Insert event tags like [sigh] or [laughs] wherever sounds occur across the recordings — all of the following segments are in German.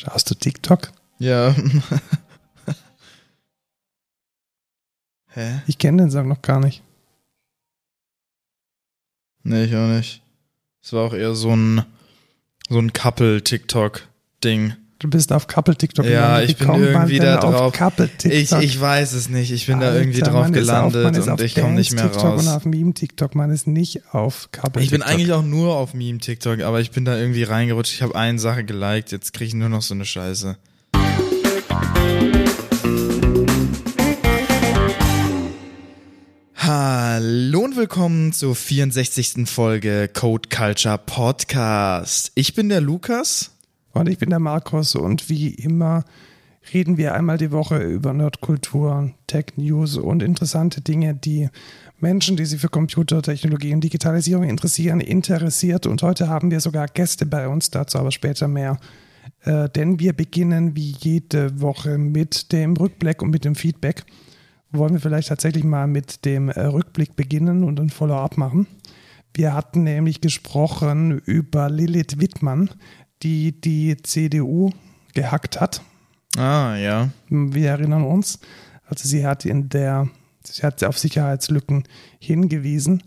Schaust du TikTok? Ja. [laughs] Hä? Ich kenne den Song noch gar nicht. Nee, ich auch nicht. Es war auch eher so ein, so ein Couple-TikTok-Ding. Du bist auf Couple-TikTok Ja, ich bin irgendwie da drauf. Ich, Ich, weiß es nicht. Ich bin da irgendwie drauf gelandet und ich komme nicht mehr TikTok raus. Und auf Meme-TikTok, man ist nicht auf Couple-Tiktok. Ich bin eigentlich auch nur auf Meme-TikTok, aber ich bin da irgendwie reingerutscht. Ich habe eine Sache geliked, jetzt kriege ich nur noch so eine Scheiße. Hallo und willkommen zur 64. Folge Code Culture Podcast. Ich bin der Lukas. Und ich bin der Markus und wie immer reden wir einmal die Woche über Nerdkultur, Tech-News und interessante Dinge, die Menschen, die sich für Computertechnologie und Digitalisierung interessieren, interessiert. Und heute haben wir sogar Gäste bei uns, dazu aber später mehr. Äh, denn wir beginnen wie jede Woche mit dem Rückblick und mit dem Feedback. Wollen wir vielleicht tatsächlich mal mit dem äh, Rückblick beginnen und ein Follow-up machen. Wir hatten nämlich gesprochen über Lilith Wittmann, die die CDU gehackt hat. Ah, ja. Wir erinnern uns. Also sie hat in der, sie hat auf Sicherheitslücken hingewiesen,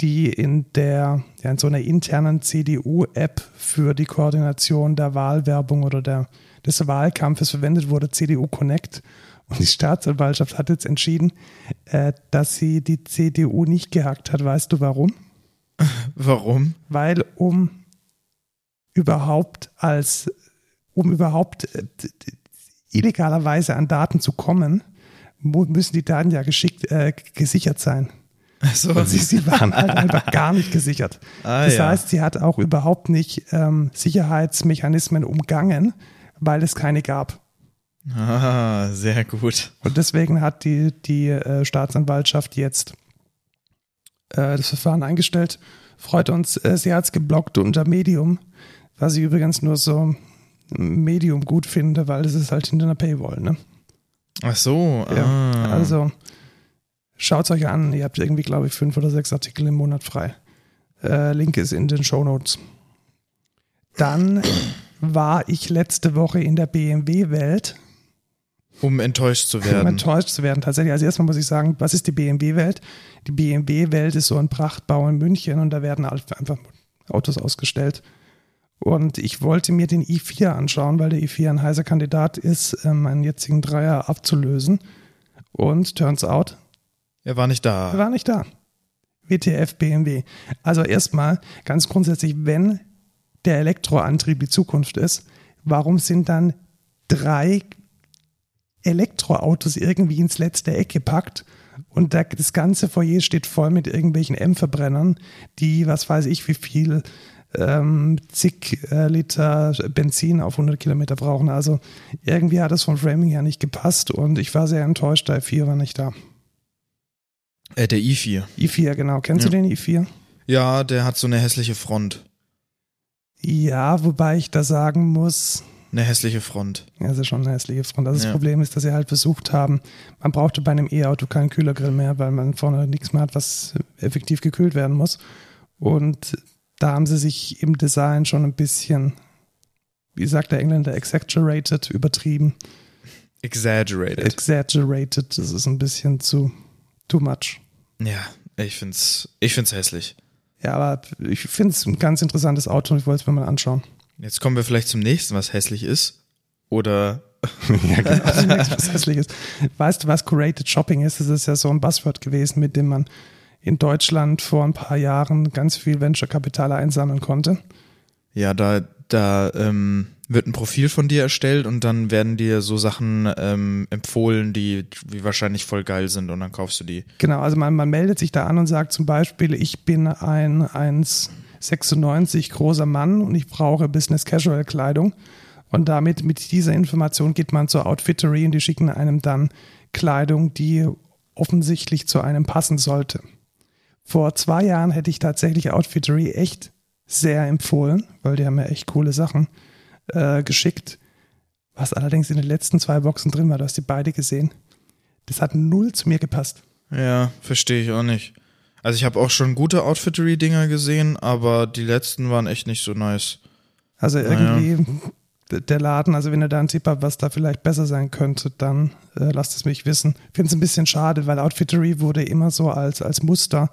die in der, ja, in so einer internen CDU-App für die Koordination der Wahlwerbung oder der, des Wahlkampfes verwendet wurde, CDU Connect. Und die Staatsanwaltschaft hat jetzt entschieden, äh, dass sie die CDU nicht gehackt hat. Weißt du warum? [laughs] Warum? Weil um überhaupt als, um überhaupt äh, illegalerweise an Daten zu kommen, müssen die Daten ja geschickt, äh, gesichert sein. Achso. Und sie, sie waren halt einfach gar nicht gesichert. Ah, das ja. heißt, sie hat auch überhaupt nicht ähm, Sicherheitsmechanismen umgangen, weil es keine gab. Ah, sehr gut. Und deswegen hat die, die äh, Staatsanwaltschaft jetzt äh, das Verfahren eingestellt. Freut uns, äh, sie hat es geblockt unter Medium, was ich übrigens nur so Medium gut finde, weil es ist halt hinter einer Paywall. Ne? Ach so. Ja. Ah. Also schaut es euch an. Ihr habt irgendwie, glaube ich, fünf oder sechs Artikel im Monat frei. Äh, Link ist in den Show Notes. Dann war ich letzte Woche in der BMW-Welt Um enttäuscht zu um werden. enttäuscht zu werden. Tatsächlich, also erstmal muss ich sagen, was ist die BMW-Welt? Die BMW-Welt ist so ein Prachtbau in München und da werden einfach Autos ausgestellt. Und ich wollte mir den i4 anschauen, weil der i4 ein heißer Kandidat ist, ähm, meinen jetzigen Dreier abzulösen. Und turns out, Er war nicht er da. war nicht da. WTF BMW. Also erstmal ganz grundsätzlich, wenn der Elektroantrieb die Zukunft ist, warum sind dann drei Elektroautos irgendwie ins letzte Eck gepackt und da, das ganze Foyer steht voll mit irgendwelchen M-Verbrennern, die, was weiß ich, wie viel ähm, zig äh, Liter Benzin auf 100 Kilometer brauchen. Also irgendwie hat es vom Framing her nicht gepasst und ich war sehr enttäuscht, der i4 war nicht da. Äh, der i4. i4, genau. Kennst Ja. du den i4? Ja, der hat so eine hässliche Front. Ja, wobei ich da sagen muss, Eine hässliche Front. ja, das ist schon eine hässliche Front. Also das Ja. Problem ist, dass sie halt versucht haben, man brauchte bei einem E-Auto keinen Kühlergrill mehr, weil man vorne nichts mehr hat, was effektiv gekühlt werden muss. Und da haben sie sich im Design schon ein bisschen, wie sagt der Engländer, exaggerated, übertrieben. Exaggerated. Exaggerated, das ist ein bisschen zu too much. ja, ich find's, ich find's hässlich. Ja, aber ich finde es ein ganz interessantes Auto und ich wollte es mir mal anschauen. Jetzt kommen wir vielleicht zum nächsten, was hässlich ist. Oder [laughs] Ja, genau. [laughs] Nächste, was hässlich ist. Weißt du, was Curated Shopping ist? Das ist ja so ein Buzzword gewesen, mit dem man in Deutschland vor ein paar Jahren ganz viel Venture-Kapital einsammeln konnte. ja, da, da ähm, wird ein Profil von dir erstellt und dann werden dir so Sachen ähm, empfohlen, die, die wahrscheinlich voll geil sind und dann kaufst du die. Genau, also man, man meldet sich da an und sagt zum Beispiel, ich bin ein 1,96 großer Mann und ich brauche Business Casual Kleidung. Und damit, mit dieser Information geht man zur Outfittery und die schicken einem dann Kleidung, die offensichtlich zu einem passen sollte. Vor zwei Jahren hätte ich tatsächlich Outfittery echt sehr empfohlen, weil die haben ja echt coole Sachen äh, geschickt. Was allerdings in den letzten zwei Boxen drin war, du hast die beide gesehen. Das hat null zu mir gepasst. Ja, verstehe ich auch nicht. Also ich habe auch schon gute Outfittery-Dinger gesehen, aber die letzten waren echt nicht so nice. Also irgendwie, der Laden. Also wenn ihr da einen Tipp habt, was da vielleicht besser sein könnte, dann äh, lasst es mich wissen. Ich finde es ein bisschen schade, weil Outfittery wurde immer so als, als Muster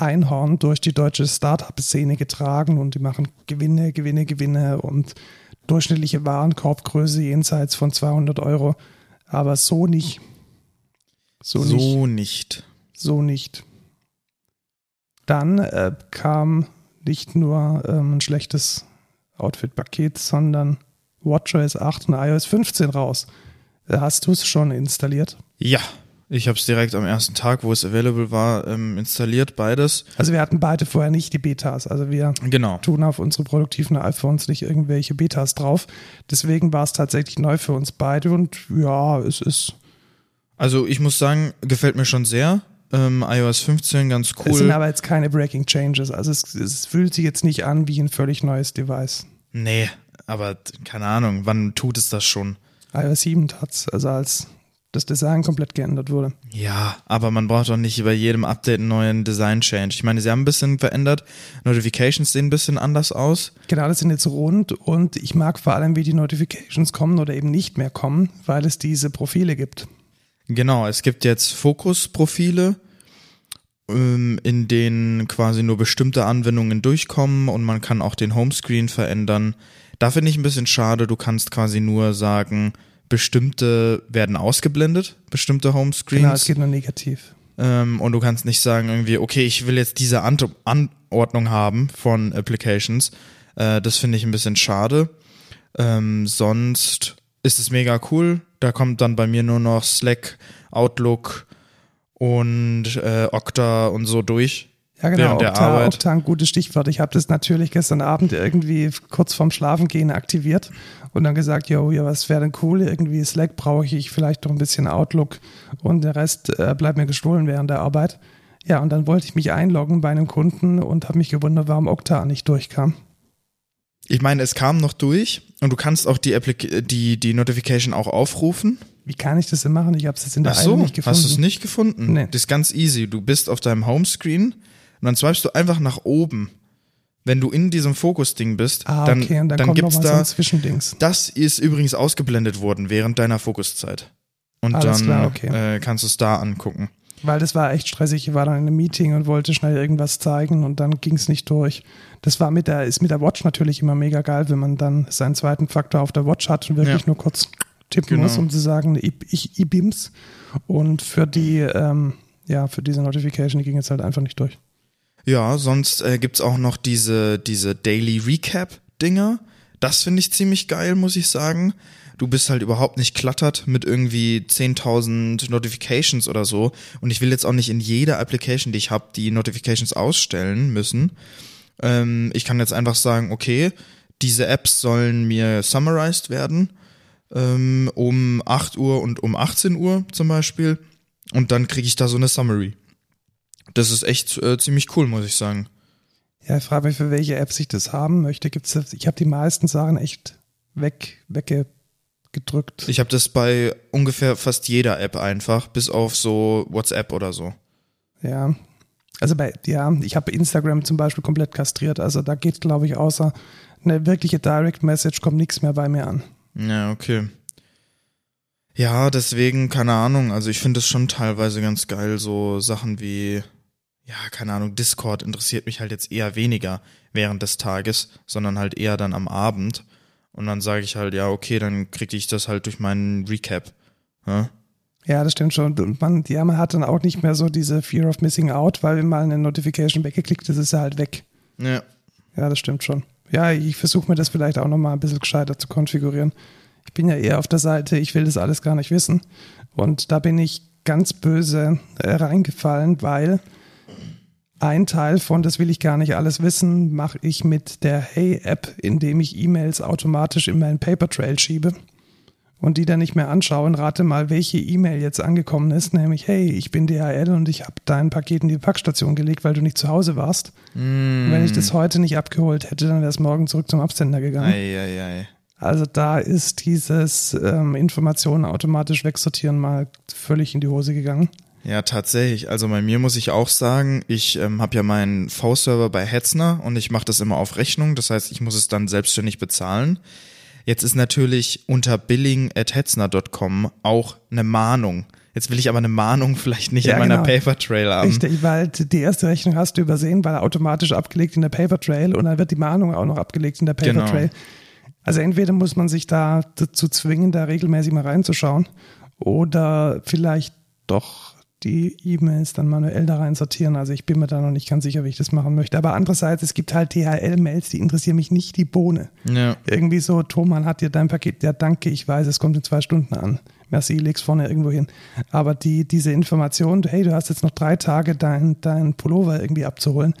Einhorn durch die deutsche Startup-Szene getragen und die machen Gewinne, Gewinne, Gewinne und durchschnittliche Warenkorbgröße jenseits von 200 Euro. Aber so nicht. So, so nicht. nicht. So nicht. Dann äh, kam nicht nur ähm, ein schlechtes Outfit-Paket, sondern WatchOS 8 und iOS 15 raus. Äh, hast du es schon installiert? Ja, ich habe es direkt am ersten Tag, wo es available war, ähm, installiert, beides. Also wir hatten beide vorher nicht die Betas. Also wir genau. tun auf unsere produktiven iPhones nicht irgendwelche Betas drauf. Deswegen war es tatsächlich neu für uns beide und ja, es ist. Also ich muss sagen, gefällt mir schon sehr. Ähm, iOS 15 ganz cool. Es sind aber jetzt keine Breaking Changes. Also es, es fühlt sich jetzt nicht an wie ein völlig neues Device. Nee, aber keine Ahnung, wann tut es das schon? iOS 7 hat's, also als das Design komplett geändert wurde. Ja, aber man braucht doch nicht bei jedem Update einen neuen Design-Change. Ich meine, sie haben ein bisschen verändert. Notifications sehen ein bisschen anders aus. Genau, das sind jetzt rund und ich mag vor allem, wie die Notifications kommen oder eben nicht mehr kommen, weil es diese Profile gibt. Genau, es gibt jetzt Fokus-Profile, ähm, in denen quasi nur bestimmte Anwendungen durchkommen und man kann auch den Homescreen verändern. Da finde ich ein bisschen schade, du kannst quasi nur sagen, bestimmte werden ausgeblendet, bestimmte Homescreens. Genau, es geht nur negativ. Ähm, und du kannst nicht sagen irgendwie, okay, ich will jetzt diese An Anordnung haben von Applications. Äh, das finde ich ein bisschen schade. Ähm, sonst ist es mega cool. Da kommt dann bei mir nur noch Slack, Outlook und äh, Okta und so durch. Ja, genau. Während der Okta. Okta ein gutes Stichwort. Ich habe das natürlich gestern Abend irgendwie kurz vorm Schlafengehen aktiviert und dann gesagt, jo, ja, was wäre denn cool? Irgendwie Slack brauche ich, vielleicht noch ein bisschen Outlook und der Rest äh, bleibt mir gestohlen während der Arbeit. Ja, und dann wollte ich mich einloggen bei einem Kunden und habe mich gewundert, warum Okta nicht durchkam. Ich meine, es kam noch durch und du kannst auch die, Appli die, die Notification auch aufrufen. Wie kann ich das denn machen? Ich habe es jetzt in der Ach so, nicht gefunden. Hast du es nicht gefunden? Nee. Das ist ganz easy. Du bist auf deinem Homescreen und dann swipest du einfach nach oben wenn du in diesem Fokus-Ding bist, ah, dann, okay, dann, dann gibt's da so Zwischendings. Das ist übrigens ausgeblendet worden während deiner Fokuszeit. Und Alles dann klar, okay. äh, kannst du es da angucken. Weil das war echt stressig. Ich war dann in einem Meeting und wollte schnell irgendwas zeigen und dann ging es nicht durch. Das war mit der, ist mit der Watch natürlich immer mega geil, wenn man dann seinen zweiten Faktor auf der Watch hat und wirklich ja. nur kurz tippen genau. muss, um zu sagen, ich, ich, ich bims. Und für die, ähm, ja, für diese Notification, die ging jetzt halt einfach nicht durch. Ja, sonst äh, gibt's auch noch diese, diese Daily Recap-Dinger. Das finde ich ziemlich geil, muss ich sagen. Du bist halt überhaupt nicht klattert mit irgendwie 10.000 Notifications oder so. Und ich will jetzt auch nicht in jeder Application, die ich habe, die Notifications ausstellen müssen. Ähm, ich kann jetzt einfach sagen, okay, diese Apps sollen mir summarized werden ähm, um 8 Uhr und um 18 Uhr zum Beispiel. Und dann kriege ich da so eine Summary. Das ist echt äh, ziemlich cool, muss ich sagen. Ja, ich frage mich, für welche Apps ich das haben möchte. Gibt's das, ich habe die meisten Sachen echt weg, weggedrückt. Ich habe das bei ungefähr fast jeder App einfach, bis auf so WhatsApp oder so. Ja. Also bei, ja, ich habe Instagram zum Beispiel komplett kastriert. Also da geht, glaube ich, außer eine wirkliche Direct Message kommt nichts mehr bei mir an. Ja, okay. Ja, deswegen, keine Ahnung. Also ich finde es schon teilweise ganz geil, so Sachen wie ja, keine Ahnung, Discord interessiert mich halt jetzt eher weniger während des Tages, sondern halt eher dann am Abend. Und dann sage ich halt, ja, okay, dann kriege ich das halt durch meinen Recap. Ja? Ja, das stimmt schon. Und man, ja, man hat dann auch nicht mehr so diese Fear of Missing Out, weil wenn mal eine Notification weggeklickt ist, ist er halt weg. Ja. Ja, das stimmt schon. Ja, ich versuche mir das vielleicht auch nochmal ein bisschen gescheiter zu konfigurieren. Ich bin ja eher auf der Seite, ich will das alles gar nicht wissen. Und da bin ich ganz böse äh, reingefallen, weil ein Teil von, das will ich gar nicht alles wissen, mache ich mit der Hey-App, indem ich E-Mails automatisch in meinen Paper Trail schiebe und die dann nicht mehr anschauen. Rate mal, welche E-Mail jetzt angekommen ist, nämlich Hey, ich bin DHL und ich habe dein Paket in die Packstation gelegt, weil du nicht zu Hause warst. Mm. wenn ich das heute nicht abgeholt hätte, dann wäre es morgen zurück zum Absender gegangen. Ei, ei, ei. Also da ist dieses ähm, Informationen automatisch wegsortieren mal völlig in die Hose gegangen. Ja, tatsächlich. Also bei mir muss ich auch sagen, ich ähm, habe ja meinen V-Server bei Hetzner und ich mache das immer auf Rechnung. Das heißt, ich muss es dann selbstständig bezahlen. Jetzt ist natürlich unter billing.hetzner.com auch eine Mahnung. Jetzt will ich aber eine Mahnung vielleicht nicht Ja, in meiner genau. Paper Trail haben. Richtig, weil die erste Rechnung hast du übersehen, weil automatisch abgelegt in der Paper Trail und dann wird die Mahnung auch noch abgelegt in der Paper Genau. Trail. Also entweder muss man sich da dazu zwingen, da regelmäßig mal reinzuschauen oder vielleicht doch die E-Mails dann manuell da rein sortieren. Also ich bin mir da noch nicht ganz sicher, wie ich das machen möchte. Aber andererseits, es gibt halt DHL-Mails, die interessieren mich nicht die Bohne. Ja. Irgendwie so, Thomann hat dir dein Paket, ja danke, ich weiß, es kommt in zwei Stunden an. Merci, leg's vorne irgendwo hin. Aber die, diese Information, hey, du hast jetzt noch drei Tage dein, dein Pullover irgendwie abzuholen,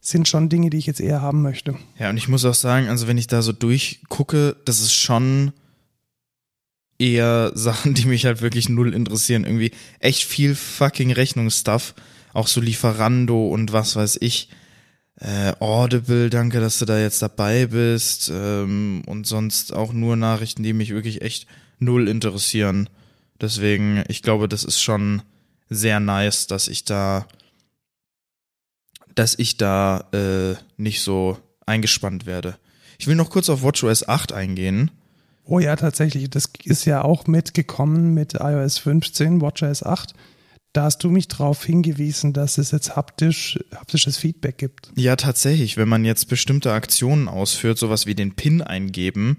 sind schon Dinge, die ich jetzt eher haben möchte. Ja, und ich muss auch sagen, also wenn ich da so durchgucke, das ist schon eher [laughs] Sachen, die mich halt wirklich null interessieren. Irgendwie echt viel fucking Rechnungsstuff. Auch so Lieferando und was weiß ich. Äh, Audible, danke, dass du da jetzt dabei bist. Ähm, und sonst auch nur Nachrichten, die mich wirklich echt null interessieren. Deswegen, ich glaube, das ist schon sehr nice, dass ich da, dass ich da äh, nicht so eingespannt werde. Ich will noch kurz auf WatchOS 8 eingehen. Oh ja, tatsächlich, das ist ja auch mitgekommen mit iOS 15, WatchOS 8. Da hast du mich darauf hingewiesen, dass es jetzt haptisch, haptisches Feedback gibt. Ja, tatsächlich, wenn man jetzt bestimmte Aktionen ausführt, sowas wie den PIN eingeben,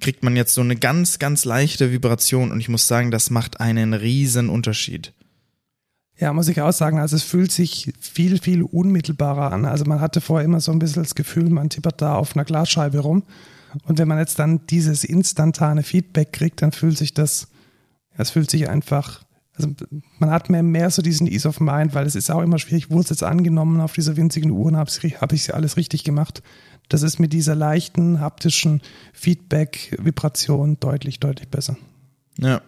kriegt man jetzt so eine ganz, ganz leichte Vibration und ich muss sagen, das macht einen riesen Unterschied. Ja, muss ich auch sagen, also es fühlt sich viel, viel unmittelbarer an. Also man hatte vorher immer so ein bisschen das Gefühl, man tippert da auf einer Glasscheibe rum. Und wenn man jetzt dann dieses instantane Feedback kriegt, dann fühlt sich das, es fühlt sich einfach, also man hat mehr, mehr so diesen Ease of Mind, weil es ist auch immer schwierig, wurde es jetzt angenommen auf dieser winzigen Uhr und habe hab ich alles richtig gemacht. Das ist mit dieser leichten haptischen Feedback-Vibration deutlich, deutlich besser. Ja.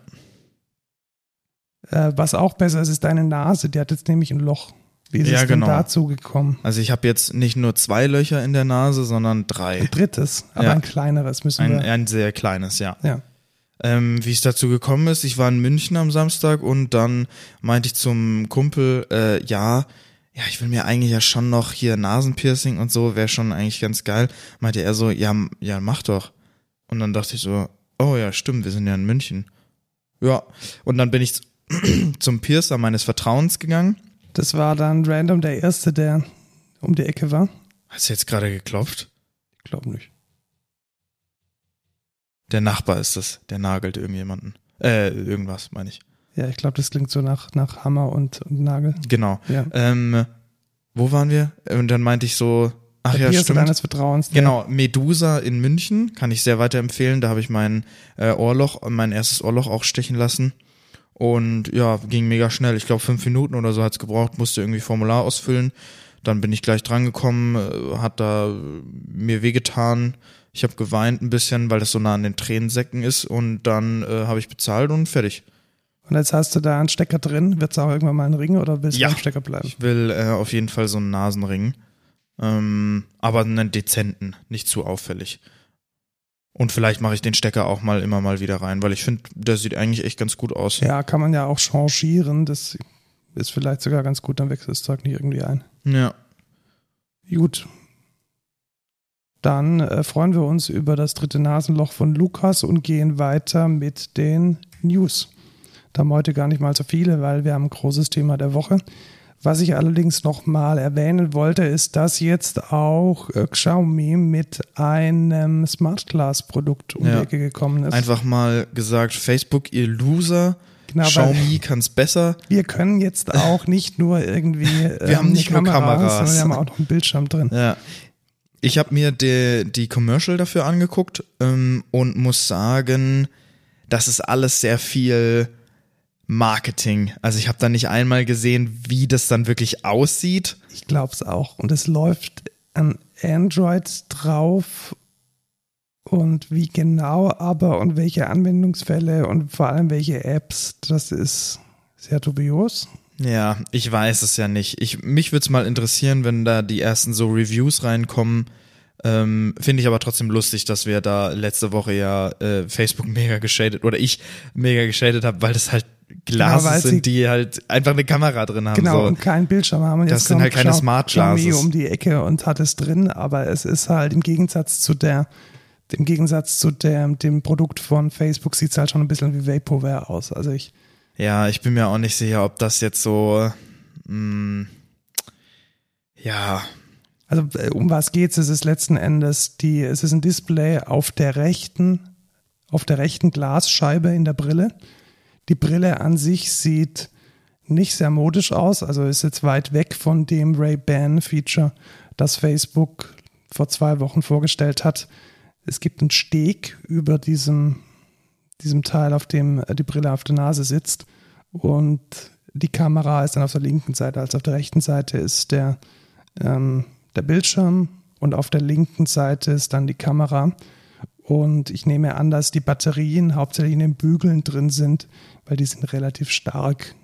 Äh, was auch besser ist, ist deine Nase, die hat jetzt nämlich ein Loch. Wie ist Ja, es denn genau. dazu gekommen? Also ich habe jetzt nicht nur zwei Löcher in der Nase, sondern drei. Ein drittes, aber Ja. ein kleineres müssen Ein, wir. ein sehr kleines, ja. ja. Ähm, wie es dazu gekommen ist, ich war in München am Samstag und dann meinte ich zum Kumpel, äh, ja, ja, ich will mir eigentlich ja schon noch hier Nasenpiercing und so, wäre schon eigentlich ganz geil. Meinte er so, ja, ja, mach doch. Und dann dachte ich so, oh ja, stimmt, wir sind ja in München. Ja, und dann bin ich [clears throat] zum Piercer meines Vertrauens gegangen. Das war dann random der erste, der um die Ecke war. Hast du jetzt gerade geklopft? Ich glaube nicht. Der Nachbar ist es, der nagelt irgendjemanden. Äh, irgendwas, meine ich. Ja, ich glaube, das klingt so nach, nach Hammer und, und Nagel. Genau. Ja. Ähm, wo waren wir? Und dann meinte ich so, ach der ja, Piercer stimmt. deines Vertrauens. der- Genau, Medusa in München kann ich sehr weiterempfehlen. Da habe ich mein äh, Ohrloch, mein erstes Ohrloch auch stechen lassen. Und ja, ging mega schnell. Ich glaube, fünf Minuten oder so hat's gebraucht, musste irgendwie Formular ausfüllen. Dann bin ich gleich drangekommen, äh, hat da äh, mir wehgetan. Ich habe geweint ein bisschen, weil das so nah an den Tränensäcken ist. Und dann äh, habe ich bezahlt und fertig. Und jetzt hast du da einen Stecker drin. Wird es auch irgendwann mal ein Ring oder willst du Ja. beim Stecker bleiben? Ich will äh, auf jeden Fall so einen Nasenring. Ähm, aber einen dezenten, nicht zu auffällig. Und vielleicht mache ich den Stecker auch mal immer mal wieder rein, weil ich finde, der sieht eigentlich echt ganz gut aus. Ja, kann man ja auch changieren. Das ist vielleicht sogar ganz gut, dann wechselt das Zeug nicht irgendwie ein. Ja. Gut. Dann äh, freuen wir uns über das dritte Nasenloch von Lukas und gehen weiter mit den News. Da haben wir heute gar nicht mal so viele, weil wir haben ein großes Thema der Woche. Was ich allerdings noch mal erwähnen wollte, ist, dass jetzt auch äh, Xiaomi mit einem Smart Glass Produkt um Ja. die Ecke gekommen ist. Einfach mal gesagt, Facebook, ihr Loser. Genau, Xiaomi kann's besser. wir können jetzt auch nicht nur irgendwie [laughs] ähm, haben nicht eine nur Kamera, Kameras. sondern wir haben auch noch einen Bildschirm drin. Ja. Ich habe mir die, die Commercial dafür angeguckt ähm, und muss sagen, das ist alles sehr viel Marketing. Also ich habe da nicht einmal gesehen, wie das dann wirklich aussieht. Ich glaube es auch. Und es läuft an Android drauf. Und wie genau aber und welche Anwendungsfälle und vor allem welche Apps, das ist sehr dubios. Ja, ich weiß es ja nicht. Ich, mich würde es mal interessieren, wenn da die ersten so Reviews reinkommen. Ähm, Finde ich aber trotzdem lustig, dass wir da letzte Woche ja äh, Facebook mega geschadet oder ich mega geschadet habe, weil das halt Glas Genau, sind, die halt einfach eine Kamera drin haben. Genau, So. und kein Bildschirm haben. Und Das jetzt sind halt keine Smart Glasses. um die Ecke und hat es drin, aber es ist halt im Gegensatz zu der im Gegensatz zu der, dem Produkt von Facebook sieht es halt schon ein bisschen wie Vaporware aus. Also ich. Ja, ich bin mir auch nicht sicher, ob das jetzt so, mh, ja. Also äh, um was geht's? Es ist letzten Endes die, es ist ein Display auf der rechten, auf der rechten Glasscheibe in der Brille. Die Brille an sich sieht nicht sehr modisch aus, also ist jetzt weit weg von dem Ray-Ban-Feature, das Facebook vor zwei Wochen vorgestellt hat. Es gibt einen Steg über diesem, diesem Teil, auf dem die Brille auf der Nase sitzt. Und die Kamera ist dann auf der linken Seite, also auf der rechten Seite ist der, ähm, der Bildschirm und auf der linken Seite ist dann die Kamera. Und ich nehme an, dass die Batterien hauptsächlich in den Bügeln drin sind, weil die sind relativ stark.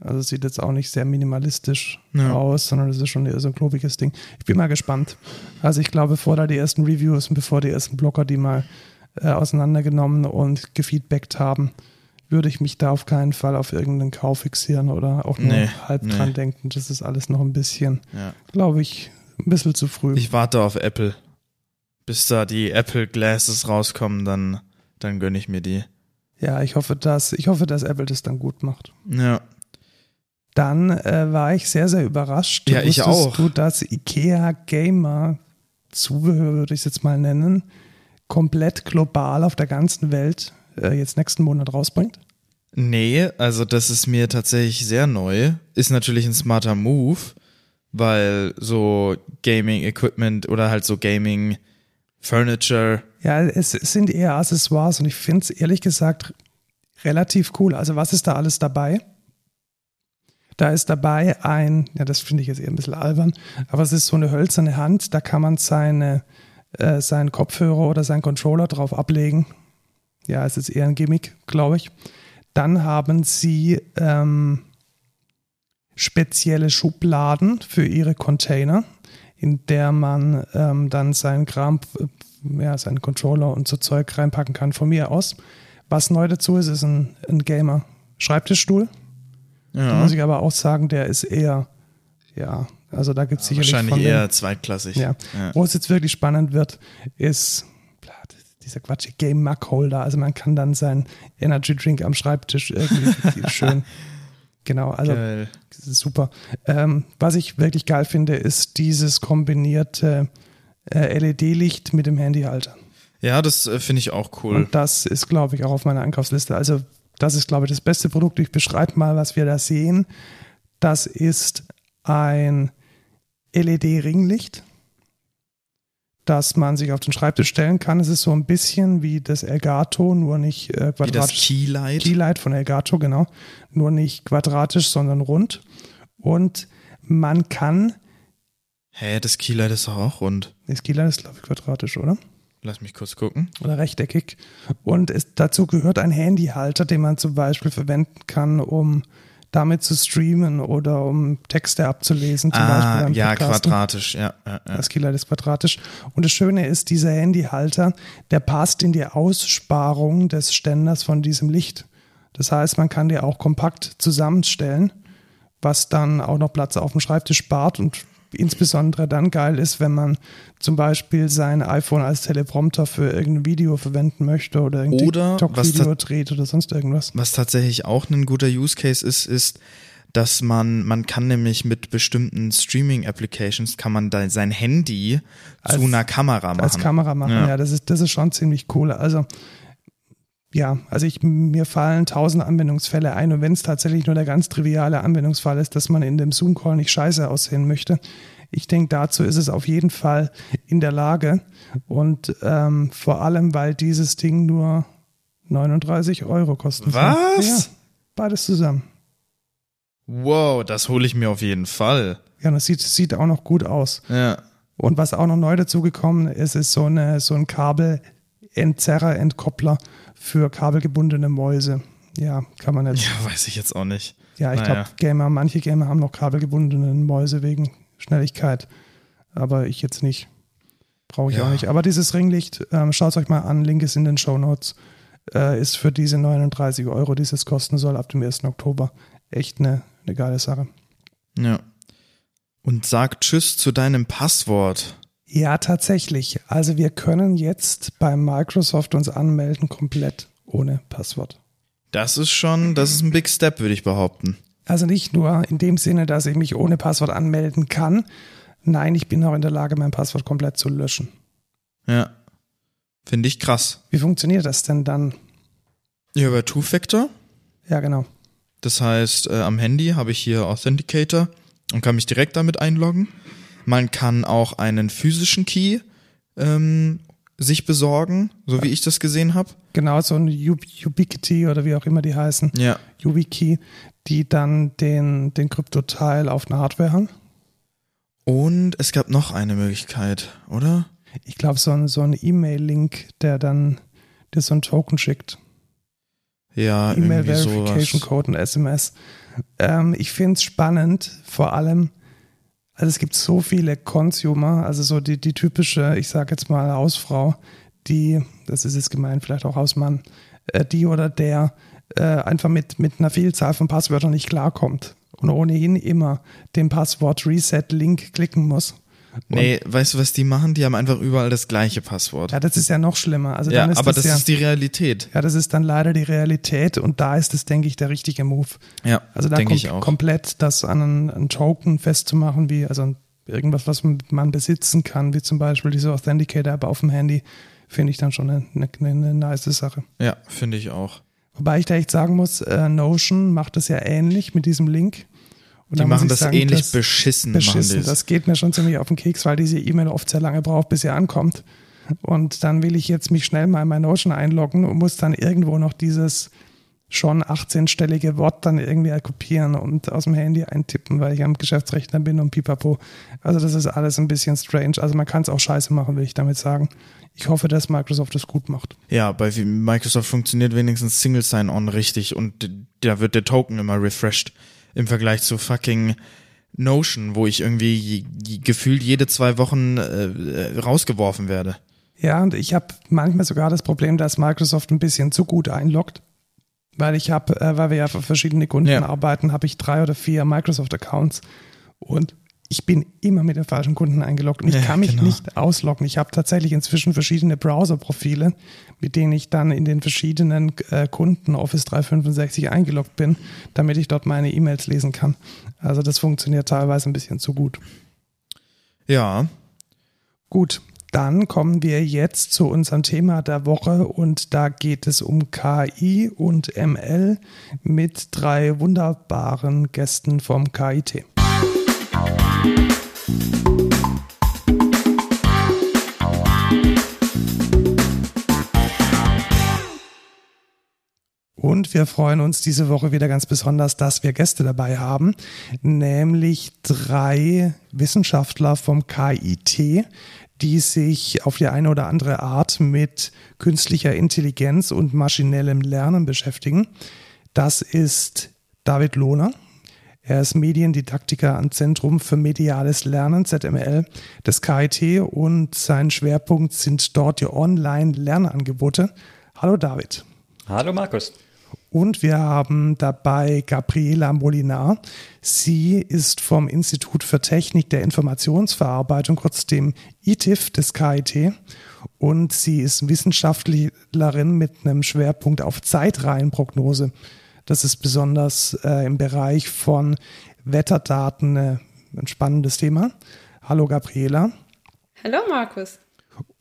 Also sieht jetzt auch nicht sehr minimalistisch ja. aus, sondern es ist schon eher so ein klobiges Ding. Ich bin mal gespannt. Also ich glaube, bevor da die ersten Reviews und bevor die ersten Blogger die mal äh, auseinandergenommen und gefeedbackt haben, würde ich mich da auf keinen Fall auf irgendeinen Kauf fixieren oder auch nur nee, halb nee. dran denken. Das ist alles noch ein bisschen, ja. glaube ich, ein bisschen zu früh. Ich warte auf Apple. Bis da die Apple Glasses rauskommen, dann, dann gönne ich mir die. Ja, ich hoffe, dass, ich hoffe, dass Apple das dann gut macht. Ja. Dann äh, war ich sehr, sehr überrascht. Ja, ich auch. du, dass IKEA Gamer Zubehör, würde ich es jetzt mal nennen, komplett global auf der ganzen Welt äh, jetzt nächsten Monat rausbringt? Nee, also das ist mir tatsächlich sehr neu. Ist natürlich ein smarter Move, weil so Gaming-Equipment oder halt so Gaming-Furniture. Ja, es, es sind eher Accessoires und ich finde es ehrlich gesagt relativ cool. Also was ist da alles dabei? Da ist dabei ein, ja, das finde ich jetzt eher ein bisschen albern, aber es ist so eine hölzerne Hand, da kann man seine, äh, seinen Kopfhörer oder seinen Controller drauf ablegen. Ja, es ist eher ein Gimmick, glaube ich. Dann haben sie ähm, spezielle Schubladen für ihre Container, in der man ähm, dann seinen Kram, äh, ja, seinen Controller und so Zeug reinpacken kann von mir aus. Was neu dazu ist, ist ein, ein Gamer-Schreibtischstuhl. Ja. Da muss ich aber auch sagen, der ist eher, ja, also da gibt es ja, sicherlich. Wahrscheinlich eher den, zweitklassig. Ja. ja. Wo es jetzt wirklich spannend wird, ist dieser Quatsch, Game Mug Holder. Also man kann dann seinen Energy Drink am Schreibtisch irgendwie [laughs] schön. Genau, also geil. super. Ähm, was ich wirklich geil finde, ist dieses kombinierte äh, LED-Licht mit dem Handyhalter. Ja, das äh, finde ich auch cool. Und das ist, glaube ich, auch auf meiner Einkaufsliste. Also das ist, glaube ich, das beste Produkt. Ich beschreibe mal, was wir da sehen. Das ist ein LED-Ringlicht, das man sich auf den Schreibtisch stellen kann. Es ist so ein bisschen wie das Elgato, nur nicht äh, quadratisch. Wie das Keylight. Keylight von Elgato, genau. Nur nicht quadratisch, sondern rund. Und man kann. Hä, das Keylight ist doch auch rund. Das Keylight ist, glaube ich, quadratisch, oder? Lass mich kurz gucken. Oder rechteckig. Und es, dazu gehört ein Handyhalter, den man zum Beispiel verwenden kann, um damit zu streamen oder um Texte abzulesen, zum ah, Beispiel. Ja, quadratisch, ja, ja, ja. Das Keylight ist quadratisch. Und das Schöne ist, dieser Handyhalter, der passt in die Aussparung des Ständers von diesem Licht. Das heißt, man kann die auch kompakt zusammenstellen, was dann auch noch Platz auf dem Schreibtisch spart und insbesondere dann geil ist, wenn man zum Beispiel sein iPhone als Teleprompter für irgendein Video verwenden möchte oder ein TikTok-Video dreht oder sonst irgendwas. Was tatsächlich auch ein guter Use Case ist, ist, dass man, man kann nämlich mit bestimmten Streaming-Applications kann man da sein Handy als, zu einer Kamera machen. Als Kamera machen, ja. ja, das ist, das ist schon ziemlich cool. Also, ja, also ich, mir fallen tausend Anwendungsfälle ein und wenn es tatsächlich nur der ganz triviale Anwendungsfall ist, dass man in dem Zoom-Call nicht scheiße aussehen möchte, ich denke, dazu ist es auf jeden Fall in der Lage und ähm, vor allem, weil dieses Ding nur 39 Euro kostet. Was? Ja, beides zusammen. Wow, das hole ich mir auf jeden Fall. Ja, das sieht, sieht auch noch gut aus. Ja. Und was auch noch neu dazugekommen ist, ist so, eine, so ein Kabel-Entzerrer, Entkoppler für kabelgebundene Mäuse. Ja, kann man jetzt. Ja, weiß ich jetzt auch nicht. Ja, ich naja. glaube, Gamer, manche Gamer haben noch kabelgebundene Mäuse wegen Schnelligkeit. Aber ich jetzt nicht. Brauche ich ja. auch nicht. Aber dieses Ringlicht, ähm, schaut es euch mal an, Link ist in den Show Notes, äh, ist für diese 39 Euro, die es kosten soll, ab dem 1. Oktober, echt eine, eine geile Sache. Ja. Und sag Tschüss zu deinem Passwort. Ja, tatsächlich. Also wir können jetzt bei Microsoft uns anmelden komplett ohne Passwort. Das ist schon, das ist ein Big Step, würde ich behaupten. Also nicht nur in dem Sinne, dass ich mich ohne Passwort anmelden kann. Nein, ich bin auch in der Lage, mein Passwort komplett zu löschen. Ja. Finde ich krass. Wie funktioniert das denn dann? Ja, über Two-Factor. Ja, genau. Das heißt, äh, am Handy habe ich hier Authenticator und kann mich direkt damit einloggen. Man kann auch einen physischen Key ähm, sich besorgen, so wie ich das gesehen habe. Genau, so ein Ubiquity oder wie auch immer die heißen. Ja. YubiKey, die dann den, den Kryptoteil auf einer Hardware haben. Und es gab noch eine Möglichkeit, oder? Ich glaube, so ein, so ein E-Mail-Link, der dann dir so ein Token schickt. Ja, E-Mail Verification sowas. Code und SMS. Ähm, ich finde es spannend, vor allem, also es gibt so viele Consumer, also so die, die typische, ich sage jetzt mal Hausfrau, die, das ist jetzt gemein, vielleicht auch Hausmann, äh, die oder der äh, einfach mit, mit einer Vielzahl von Passwörtern nicht klarkommt und ohnehin immer den Passwort Reset-Link klicken muss. Nee, weißt du, was die machen? Die haben einfach überall das gleiche Passwort. Ja, das ist ja noch schlimmer. Also Ja, dann ist aber das, das ja, ist die Realität. ja, das ist dann leider die Realität und da ist es, denke ich, der richtige Move. Ja, Also da denke ich auch. komplett das an einen, einen Token festzumachen, wie also irgendwas, was man besitzen kann, wie zum Beispiel diese Authenticator-App auf dem Handy, finde ich dann schon eine, eine, eine nice Sache. Ja, finde ich auch. Wobei ich da echt sagen muss, äh, Notion macht das ja ähnlich mit diesem Link. Und Die machen das sagen, ähnlich das- beschissen. beschissen. Das geht mir schon ziemlich auf den Keks, weil diese E-Mail oft sehr lange braucht, bis sie ankommt. Und dann will ich jetzt mich schnell mal in mein Notion einloggen und muss dann irgendwo noch dieses schon 18-stellige Wort dann irgendwie kopieren und aus dem Handy eintippen, weil ich am Geschäftsrechner bin und pipapo. Also das ist alles ein bisschen strange. Also man kann es auch scheiße machen, will ich damit sagen. Ich hoffe, dass Microsoft das gut macht. Ja, bei Microsoft funktioniert wenigstens Single Sign-On richtig und da wird der Token immer refreshed im Vergleich zu fucking Notion, wo ich irgendwie gefühlt jede zwei Wochen äh, äh, rausgeworfen werde. Ja, und ich habe manchmal sogar das Problem, dass Microsoft ein bisschen zu gut einloggt. Weil ich habe, äh, weil wir ja für verschiedene Kunden Ja. arbeiten, habe ich drei oder vier Microsoft-Accounts. Und ich bin immer mit den falschen Kunden eingeloggt und ich Ja, kann mich genau. nicht ausloggen. Ich habe tatsächlich inzwischen verschiedene Browser-Profile, mit denen ich dann in den verschiedenen äh, Kunden Office 365 eingeloggt bin, damit ich dort meine E-Mails lesen kann. Also das funktioniert teilweise ein bisschen zu gut. Ja, Gut, dann kommen wir jetzt zu unserem Thema der Woche und da geht es um KI und ML mit drei wunderbaren Gästen vom KIT. Und wir freuen uns diese Woche wieder ganz besonders, dass wir Gäste dabei haben, nämlich drei Wissenschaftler vom KIT, die sich auf die eine oder andere Art mit künstlicher Intelligenz und maschinellem Lernen beschäftigen. Das ist David Lohner. Er ist Mediendidaktiker am Zentrum für mediales Lernen, ZML, des KIT und sein Schwerpunkt sind dort die Online-Lernangebote. Hallo David. Hallo Markus. Und wir haben dabei Gabriela Molinar. Sie ist vom Institut für Technik der Informationsverarbeitung, kurz dem ITIF des KIT. Und sie ist Wissenschaftlerin mit einem Schwerpunkt auf Zeitreihenprognose. Das ist besonders äh, im Bereich von Wetterdaten äh, ein spannendes Thema. Hallo Gabriela. Hallo Markus.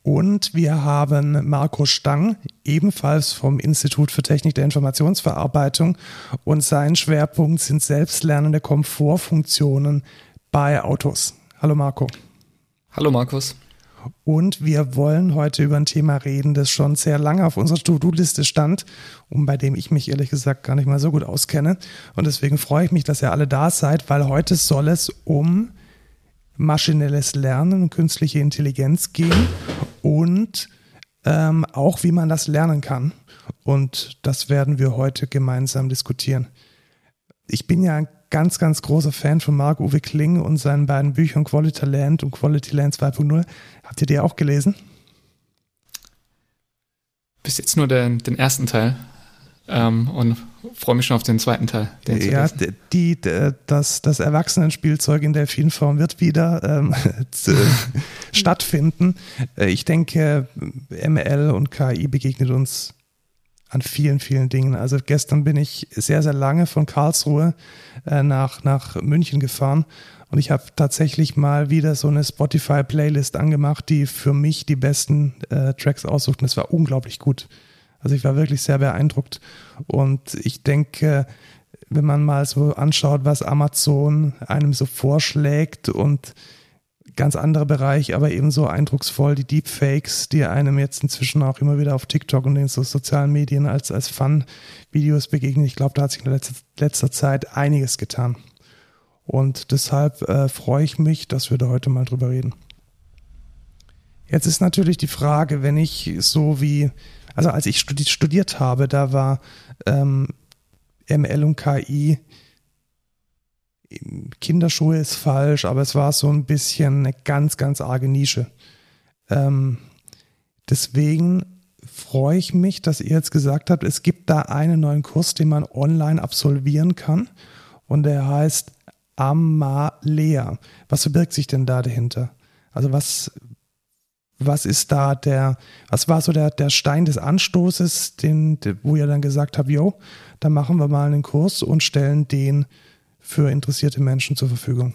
Und wir haben Marco Stang, ebenfalls vom Institut für Technik der Informationsverarbeitung. Und sein Schwerpunkt sind selbstlernende Komfortfunktionen bei Autos. Hallo Marco. Hallo Markus. Und wir wollen heute über ein Thema reden, das schon sehr lange auf unserer To-Do-Liste stand und bei dem ich mich ehrlich gesagt gar nicht mal so gut auskenne. Und deswegen freue ich mich, dass ihr alle da seid, weil heute soll es um maschinelles Lernen und künstliche Intelligenz gehen und ähm, auch wie man das lernen kann. Und das werden wir heute gemeinsam diskutieren. Ich bin ja ein ganz, ganz großer Fan von Marc-Uwe Kling und seinen beiden Büchern Quality Land und Quality Land 2.0. Habt ihr die auch gelesen? Bis jetzt nur den, den ersten Teil. ähm, und freue mich schon auf den zweiten Teil. Den ja, die, die, das, das Erwachsenenspielzeug in Delfinform wird wieder ähm, [laughs] [laughs] stattfinden. Äh, ich denke, ML und KI begegnet uns an vielen, vielen Dingen. Also gestern bin ich sehr, sehr lange von Karlsruhe äh, nach, nach München gefahren und ich habe tatsächlich mal wieder so eine Spotify-Playlist angemacht, die für mich die besten äh, Tracks aussucht. Und es war unglaublich gut. Also ich war wirklich sehr beeindruckt. Und ich denke, wenn man mal so anschaut, was Amazon einem so vorschlägt und ganz anderer Bereich, aber ebenso eindrucksvoll die Deepfakes, die einem jetzt inzwischen auch immer wieder auf TikTok und in so sozialen Medien als, als Fun-Videos begegnen. Ich glaube, da hat sich in letzter, letzter Zeit einiges getan. Und deshalb äh, freue ich mich, dass wir da heute mal drüber reden. Jetzt ist natürlich die Frage, wenn ich so wie, also als ich studiert habe, da war ähm, ML und KI Kinderschuhe ist falsch, aber es war so ein bisschen eine ganz, ganz arge Nische. Ähm, deswegen freue ich mich, dass ihr jetzt gesagt habt, es gibt da einen neuen Kurs, den man online absolvieren kann. Und der heißt Amalea. Was verbirgt sich denn da dahinter? Also was, was ist da der, was war so der, der Stein des Anstoßes, den, wo ihr dann gesagt habt, jo, da machen wir mal einen Kurs und stellen den für interessierte Menschen zur Verfügung.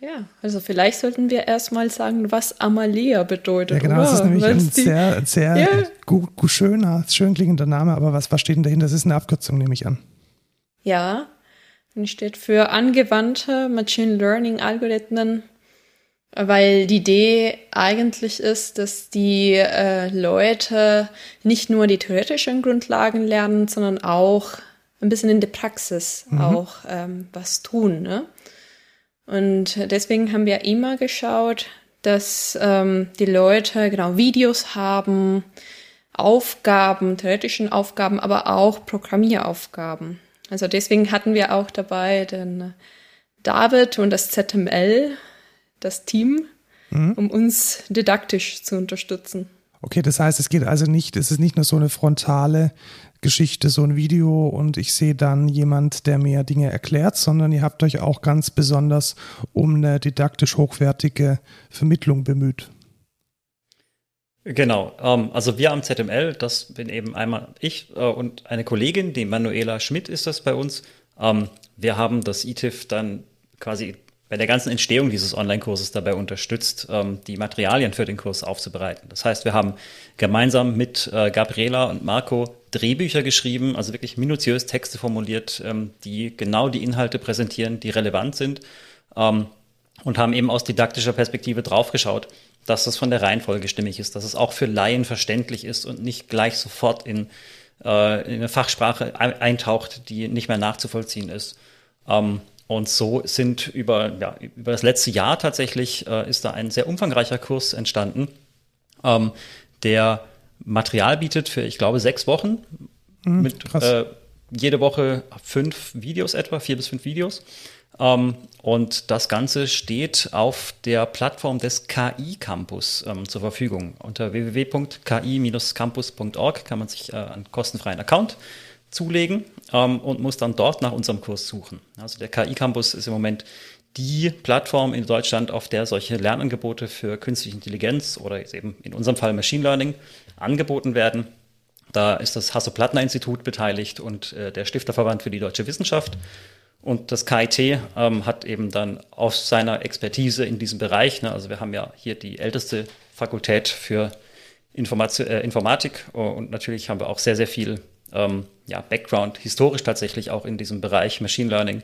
Ja, also vielleicht sollten wir erstmal sagen, was Amalea bedeutet. Ja, genau, oder? das ist nämlich ein sehr, sehr ja. gut, gut, schöner, schön klingender Name, aber was, was steht denn dahinter? Das ist eine Abkürzung, nehme ich an. Ja, und steht für angewandte Machine Learning Algorithmen, weil die Idee eigentlich ist, dass die äh, Leute nicht nur die theoretischen Grundlagen lernen, sondern auch ein bisschen in der Praxis mhm. auch ähm, was tun. Ne? Und deswegen haben wir immer geschaut, dass ähm, die Leute genau Videos haben, Aufgaben, theoretischen Aufgaben, aber auch Programmieraufgaben. Also deswegen hatten wir auch dabei den David und das ZML, das Team, mhm. um uns didaktisch zu unterstützen. Okay, das heißt, es geht also nicht, es ist nicht nur so eine frontale Geschichte, so ein Video und ich sehe dann jemand, der mir Dinge erklärt, sondern ihr habt euch auch ganz besonders um eine didaktisch hochwertige Vermittlung bemüht. Genau, ähm, also wir am ZML, das bin eben einmal ich äh, und eine Kollegin, die Manuela Schmidt ist das bei uns. Ähm, wir haben das ITIF dann quasi bei der ganzen Entstehung dieses Online-Kurses dabei unterstützt, ähm, die Materialien für den Kurs aufzubereiten. Das heißt, wir haben gemeinsam mit äh, Gabriela und Marco Drehbücher geschrieben, also wirklich minutiös Texte formuliert, ähm, die genau die Inhalte präsentieren, die relevant sind ähm, und haben eben aus didaktischer Perspektive draufgeschaut, dass das von der Reihenfolge stimmig ist, dass es auch für Laien verständlich ist und nicht gleich sofort in, äh, in eine Fachsprache eintaucht, die nicht mehr nachzuvollziehen ist. Ähm, und so sind über, ja, über das letzte Jahr tatsächlich äh, ist da ein sehr umfangreicher Kurs entstanden, ähm, der Material bietet für, ich glaube, sechs Wochen. Mhm, mit äh, jede Woche fünf Videos etwa, vier bis fünf Videos. Ähm, und das Ganze steht auf der Plattform des KI Campus ähm, zur Verfügung. Unter www.ki-campus.org kann man sich äh, einen kostenfreien Account zulegen ähm, und muss dann dort nach unserem Kurs suchen. Also der KI Campus ist im Moment die Plattform in Deutschland, auf der solche Lernangebote für künstliche Intelligenz oder eben in unserem Fall Machine Learning angeboten werden. Da ist das Hasso-Plattner-Institut beteiligt und äh, der Stifterverband für die deutsche Wissenschaft. Und das KIT ähm, hat eben dann aus seiner Expertise in diesem Bereich, ne, also wir haben ja hier die älteste Fakultät für Informat äh, Informatik und natürlich haben wir auch sehr, sehr viel ähm, ja, Background, historisch tatsächlich auch in diesem Bereich Machine Learning.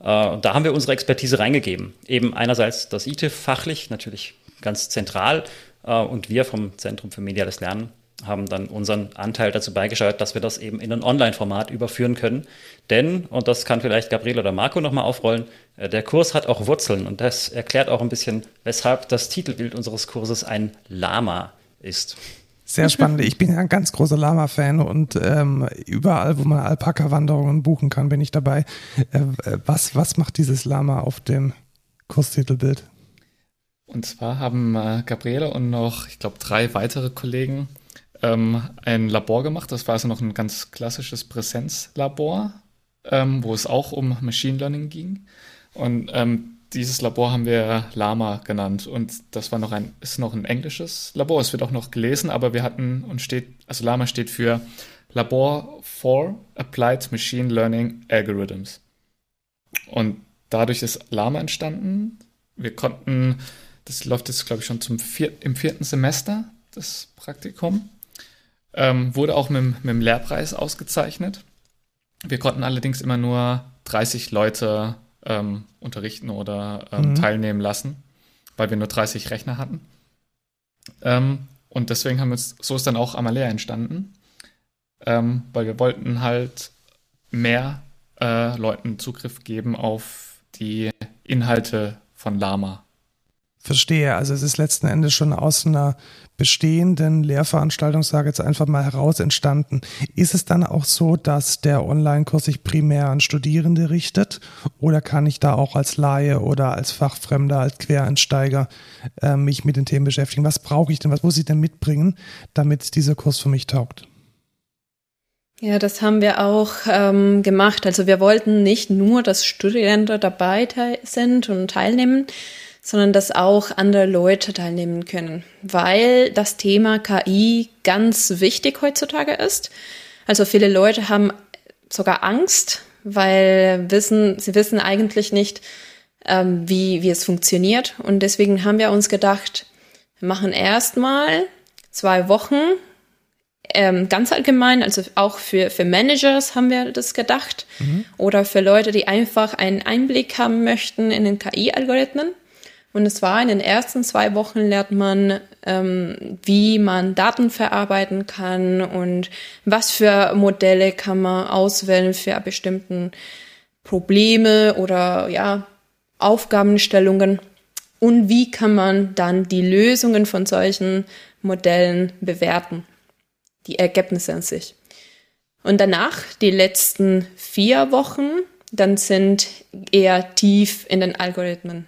Äh, und da haben wir unsere Expertise reingegeben. Eben einerseits das ITIF fachlich, natürlich ganz zentral. Äh, und wir vom Zentrum für mediales Lernen haben dann unseren Anteil dazu beigesteuert, dass wir das eben in ein Online-Format überführen können. Denn, und das kann vielleicht Gabriel oder Marco nochmal aufrollen, äh, der Kurs hat auch Wurzeln und das erklärt auch ein bisschen, weshalb das Titelbild unseres Kurses ein Lama ist. Sehr spannend. Ich bin ja ein ganz großer Lama-Fan und ähm, überall, wo man Alpaka-Wanderungen buchen kann, bin ich dabei. Äh, was, was macht dieses Lama auf dem Kurstitelbild? Und zwar haben äh, Gabriele und noch, ich glaube, drei weitere Kollegen ähm, ein Labor gemacht. Das war also noch ein ganz klassisches Präsenzlabor, ähm, wo es auch um Machine Learning ging. Und ähm, dieses Labor haben wir Lama genannt und das war noch ein, ist noch ein englisches Labor. Es wird auch noch gelesen, aber wir hatten und steht, also Lama steht für Labor for Applied Machine Learning Algorithms. Und dadurch ist Lama entstanden. Wir konnten, das läuft jetzt, glaube ich, schon zum vier, im vierten Semester, das Praktikum. Ähm, wurde auch mit, mit dem Lehrpreis ausgezeichnet. Wir konnten allerdings immer nur 30 Leute ähm, unterrichten oder ähm, mhm. teilnehmen lassen, weil wir nur 30 Rechner hatten. Ähm, und deswegen haben wir uns, so ist dann auch Amalea entstanden, ähm, weil wir wollten halt mehr äh, Leuten Zugriff geben auf die Inhalte von Lama. Verstehe. Also es ist letzten Endes schon aus einer bestehenden Lehrveranstaltung, sage jetzt einfach mal heraus entstanden. Ist es dann auch so, dass der Online-Kurs sich primär an Studierende richtet? Oder kann ich da auch als Laie oder als Fachfremder, als Quereinsteiger äh, mich mit den Themen beschäftigen? Was brauche ich denn? Was muss ich denn mitbringen, damit dieser Kurs für mich taugt? Ja, das haben wir auch ähm, gemacht. Also wir wollten nicht nur, dass Studierende dabei sind und teilnehmen, sondern dass auch andere Leute teilnehmen können, weil das Thema KI ganz wichtig heutzutage ist. Also viele Leute haben sogar Angst, weil wissen, sie wissen eigentlich nicht, ähm, wie, wie es funktioniert. Und deswegen haben wir uns gedacht, wir machen erstmal zwei Wochen ähm, ganz allgemein, also auch für, für Managers haben wir das gedacht mhm. oder für Leute, die einfach einen Einblick haben möchten in den KI-Algorithmen. Und es war in den ersten zwei Wochen lernt man, ähm, wie man Daten verarbeiten kann und was für Modelle kann man auswählen für bestimmten Probleme oder ja Aufgabenstellungen und wie kann man dann die Lösungen von solchen Modellen bewerten, die Ergebnisse an sich. Und danach die letzten vier Wochen, dann sind eher tief in den Algorithmen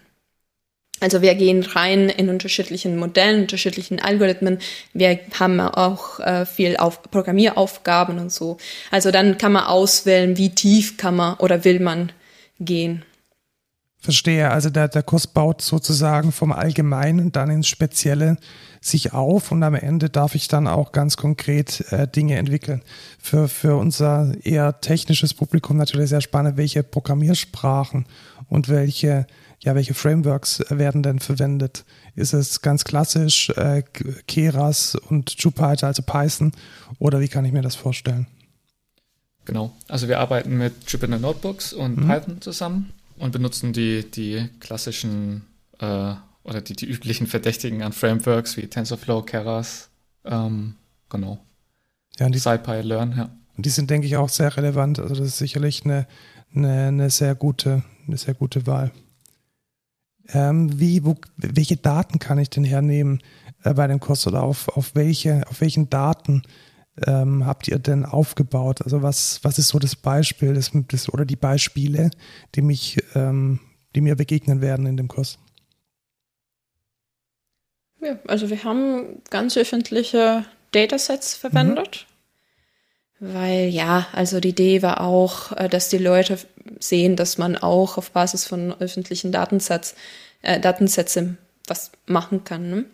also wir gehen rein in unterschiedlichen Modellen, unterschiedlichen Algorithmen. Wir haben auch äh, viel auf Programmieraufgaben und so. Also dann kann man auswählen, wie tief kann man oder will man gehen. Verstehe. Also der, der Kurs baut sozusagen vom Allgemeinen dann ins Spezielle sich auf und am Ende darf ich dann auch ganz konkret äh, Dinge entwickeln. Für, für unser eher technisches Publikum natürlich sehr spannend, welche Programmiersprachen und welche ja, welche Frameworks werden denn verwendet? Ist es ganz klassisch äh, Keras und Jupyter, also Python, oder wie kann ich mir das vorstellen? Genau, also wir arbeiten mit Jupyter Notebooks und mhm. Python zusammen und benutzen die, die klassischen äh, oder die, die üblichen Verdächtigen an Frameworks wie TensorFlow, Keras, ähm, genau. Ja, die, SciPy, Learn, ja. Und die sind, denke ich, auch sehr relevant. Also das ist sicherlich eine, eine, eine sehr gute, eine sehr gute Wahl. Ähm, wie, wo, welche Daten kann ich denn hernehmen äh, bei dem Kurs oder auf, auf, welche, auf welchen Daten ähm, habt ihr denn aufgebaut? Also was, was ist so das Beispiel das, das, oder die Beispiele, die mich, ähm, die mir begegnen werden in dem Kurs? Ja, also wir haben ganz öffentliche Datasets verwendet. Mhm. Weil ja, also die Idee war auch, äh, dass die Leute sehen, dass man auch auf Basis von öffentlichen Datensatz, äh, Datensätzen was machen kann. Ne?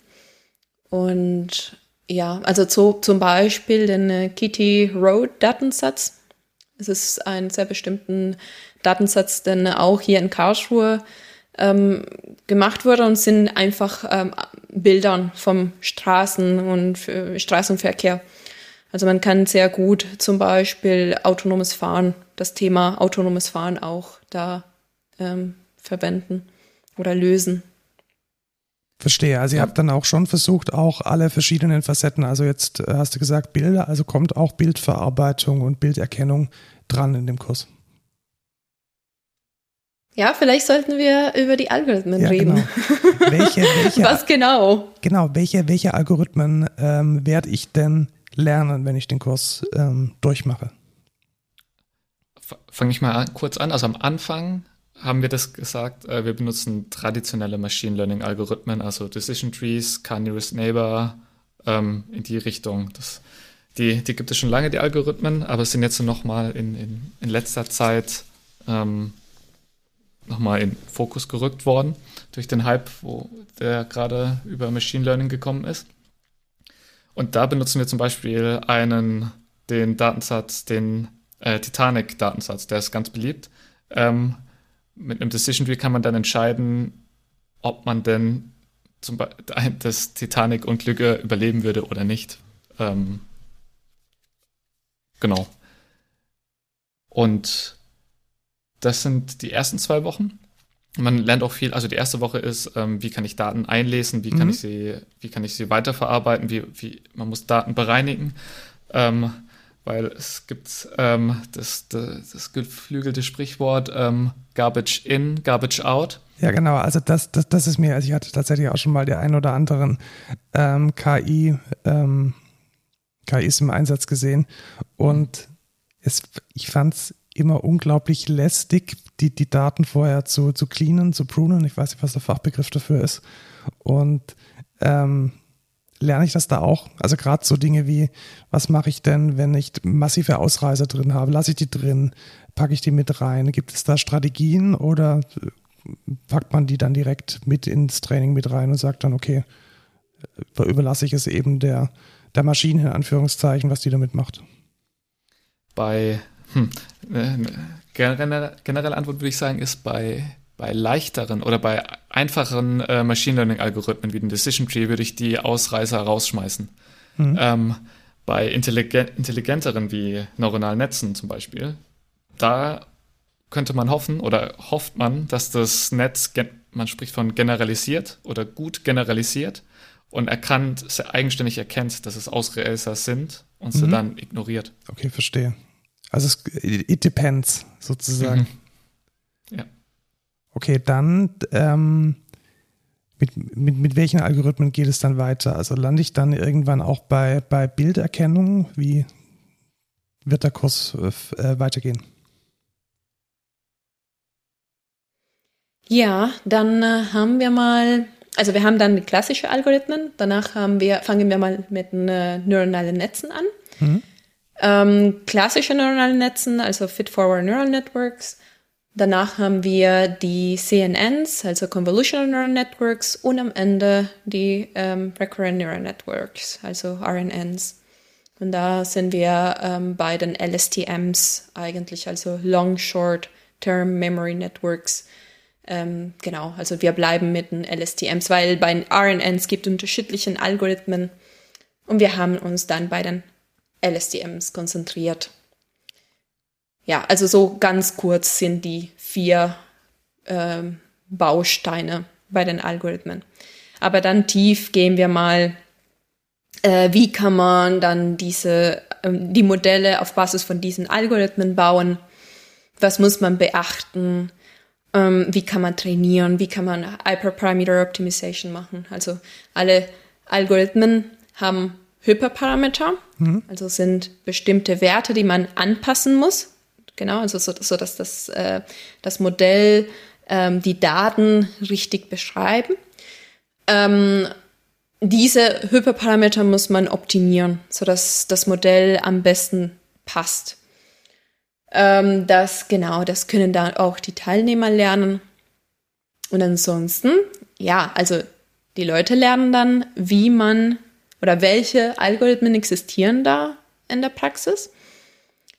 Und ja, also zu, zum Beispiel den äh, Kitty Road Datensatz. Es ist ein sehr bestimmten Datensatz, der auch hier in Karlsruhe ähm, gemacht wurde und sind einfach ähm, Bildern vom Straßen und äh, Straßenverkehr. Also man kann sehr gut zum Beispiel autonomes Fahren, das Thema autonomes Fahren auch da ähm, verwenden oder lösen. Verstehe. Also ihr habt dann auch schon versucht, auch alle verschiedenen Facetten, also jetzt äh, hast du gesagt Bilder, also kommt auch Bildverarbeitung und Bilderkennung dran in dem Kurs. Ja, vielleicht sollten wir über die Algorithmen ja, reden. Genau. Welche, welche, [laughs] Was genau? Genau, welche, welche Algorithmen ähm, werde ich denn lernen, wenn ich den Kurs ähm, durchmache? Fange ich mal kurz an. Also am Anfang haben wir das gesagt, äh, wir benutzen traditionelle Machine Learning Algorithmen, also Decision Trees, Car Nearest Neighbor, ähm, in die Richtung. Das, die, die gibt es schon lange, die Algorithmen, aber sind jetzt nochmal in, in, in letzter Zeit ähm, nochmal in Fokus gerückt worden durch den Hype, wo der gerade über Machine Learning gekommen ist. Und da benutzen wir zum Beispiel einen, den Datensatz, den äh, Titanic-Datensatz, der ist ganz beliebt. Ähm, mit einem Decision Tree kann man dann entscheiden, ob man denn zum Beispiel [laughs] das Titanic-Unglück überleben würde oder nicht. Ähm, genau. Und das sind die ersten zwei Wochen. Man lernt auch viel, also die erste Woche ist, ähm, wie kann ich Daten einlesen, wie kann mhm. ich sie, wie kann ich sie weiterverarbeiten, wie, wie, man muss Daten bereinigen. Ähm, weil es gibt ähm, das, das, das, geflügelte Sprichwort ähm, Garbage in, Garbage out. Ja, genau. Also das, das, das ist mir, also ich hatte tatsächlich auch schon mal die ein oder anderen ähm, KI, ähm, KIs im Einsatz gesehen und es, ich fand es immer unglaublich lästig, die, die Daten vorher zu, zu cleanen, zu prunen. Ich weiß nicht, was der Fachbegriff dafür ist. Und ähm, lerne ich das da auch? Also gerade so Dinge wie, was mache ich denn, wenn ich massive Ausreißer drin habe? Lasse ich die drin? Packe ich die mit rein? Gibt es da Strategien oder packt man die dann direkt mit ins Training mit rein und sagt dann, okay, überlasse ich es eben der, der Maschine in Anführungszeichen, was die damit macht? Bei, hm, eine generelle, generelle Antwort würde ich sagen, ist bei bei leichteren oder bei einfacheren äh, Machine Learning Algorithmen wie den Decision Tree würde ich die Ausreißer rausschmeißen. Mhm. Ähm, bei intelligent, intelligenteren wie neuronalen Netzen zum Beispiel, da könnte man hoffen oder hofft man, dass das Netz, man spricht von generalisiert oder gut generalisiert und erkannt, eigenständig erkennt, dass es Ausreißer sind und mhm. sie dann ignoriert. Okay, verstehe. Also es, it depends sozusagen. Mhm. Ja. Okay, dann ähm, mit, mit, mit welchen Algorithmen geht es dann weiter? Also lande ich dann irgendwann auch bei, bei Bilderkennung? Wie wird der Kurs äh, weitergehen? Ja, dann äh, haben wir mal, also wir haben dann klassische Algorithmen, danach haben wir, fangen wir mal mit äh, neuronalen Netzen an. Mhm. Ähm, klassische neuronale Netzen, also Fit-Forward Neural Networks, Danach haben wir die CNNs, also Convolutional Neural Networks, und am Ende die ähm, Recurrent Neural Networks, also RNNs. Und da sind wir ähm, bei den LSTMs eigentlich, also Long Short Term Memory Networks. Ähm, genau, also wir bleiben mit den LSTMs, weil bei den RNNs gibt es unterschiedliche Algorithmen und wir haben uns dann bei den LSTMs konzentriert ja, also so ganz kurz sind die vier äh, Bausteine bei den Algorithmen. Aber dann tief gehen wir mal, äh, wie kann man dann diese, äh, die Modelle auf Basis von diesen Algorithmen bauen? Was muss man beachten? Ähm, wie kann man trainieren? Wie kann man Hyperparameter Optimization machen? Also alle Algorithmen haben Hyperparameter, mhm. also sind bestimmte Werte, die man anpassen muss Genau, also so, so dass das, äh, das Modell ähm, die Daten richtig beschreiben. Ähm, diese Hyperparameter muss man optimieren, sodass das Modell am besten passt. Ähm, das, genau, das können dann auch die Teilnehmer lernen. Und ansonsten, ja, also die Leute lernen dann, wie man oder welche Algorithmen existieren da in der Praxis.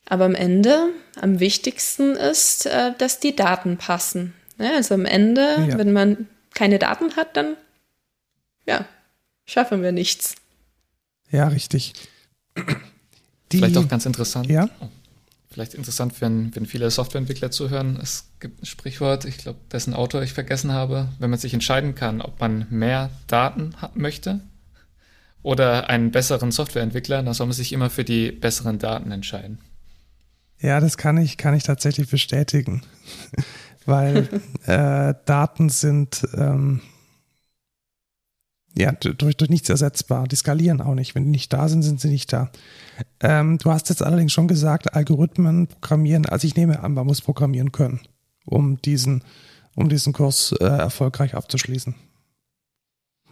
Aber am Ende, am wichtigsten ist, äh, dass die Daten passen. Also am Ende, ja. wenn man keine Daten hat, dann ja, schaffen wir nichts. Ja, richtig. Die, Vielleicht auch ganz interessant. Ja. Oh, vielleicht interessant, wenn, wenn viele Softwareentwickler zuhören. Es gibt ein Sprichwort, ich glaube, dessen Autor ich vergessen habe. Wenn man sich entscheiden kann, ob man mehr Daten möchte oder einen besseren Softwareentwickler, dann soll man sich immer für die besseren Daten entscheiden. Ja, das kann ich, kann ich tatsächlich bestätigen. [laughs] Weil äh, Daten sind ähm, ja durch, durch nichts ersetzbar. Die skalieren auch nicht. Wenn die nicht da sind, sind sie nicht da. Ähm, du hast jetzt allerdings schon gesagt, Algorithmen programmieren. Also ich nehme an, man muss programmieren können, um diesen, um diesen Kurs äh, erfolgreich abzuschließen.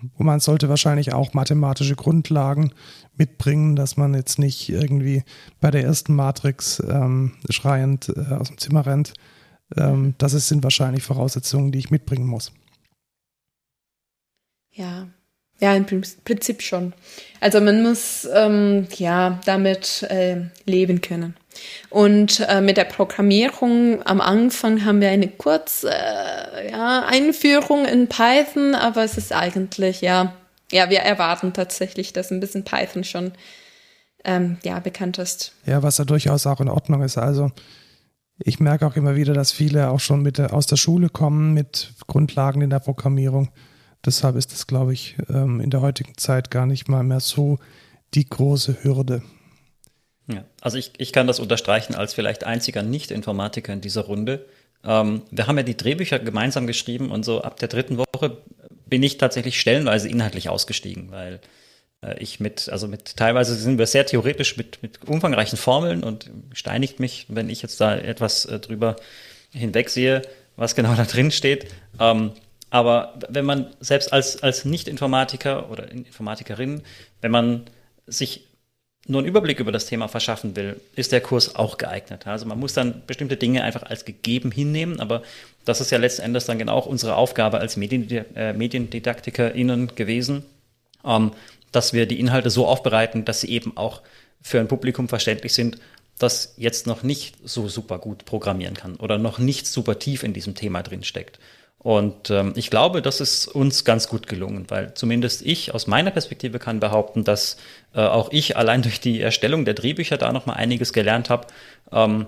Und man sollte wahrscheinlich auch mathematische Grundlagen mitbringen, dass man jetzt nicht irgendwie bei der ersten Matrix ähm, schreiend äh, aus dem Zimmer rennt. Ähm, das sind wahrscheinlich Voraussetzungen, die ich mitbringen muss. Ja, ja, im Prinzip schon. Also man muss ähm, ja damit äh, leben können. Und äh, mit der Programmierung am Anfang haben wir eine kurze äh, ja, Einführung in Python, aber es ist eigentlich ja, ja, wir erwarten tatsächlich, dass ein bisschen Python schon ähm, ja bekannt ist. Ja, was ja durchaus auch in Ordnung ist. Also ich merke auch immer wieder, dass viele auch schon mit aus der Schule kommen mit Grundlagen in der Programmierung. Deshalb ist das, glaube ich, ähm, in der heutigen Zeit gar nicht mal mehr so die große Hürde. Ja, also ich, ich kann das unterstreichen als vielleicht einziger Nicht-Informatiker in dieser Runde. Ähm, wir haben ja die Drehbücher gemeinsam geschrieben und so ab der dritten Woche bin ich tatsächlich stellenweise inhaltlich ausgestiegen, weil äh, ich mit, also mit, teilweise sind wir sehr theoretisch mit, mit umfangreichen Formeln und steinigt mich, wenn ich jetzt da etwas äh, drüber hinwegsehe, was genau [laughs] da drin steht. Ähm, aber wenn man selbst als, als Nicht-Informatiker oder Informatikerin, wenn man sich nur einen Überblick über das Thema verschaffen will, ist der Kurs auch geeignet. Also man muss dann bestimmte Dinge einfach als gegeben hinnehmen, aber das ist ja letzten Endes dann genau unsere Aufgabe als äh, MediendidaktikerInnen gewesen, ähm, dass wir die Inhalte so aufbereiten, dass sie eben auch für ein Publikum verständlich sind, das jetzt noch nicht so super gut programmieren kann oder noch nicht super tief in diesem Thema drin steckt. Und ähm, ich glaube, das ist uns ganz gut gelungen, weil zumindest ich aus meiner Perspektive kann behaupten, dass äh, auch ich allein [laughs] durch die Erstellung der Drehbücher da noch mal einiges gelernt habe. Ähm,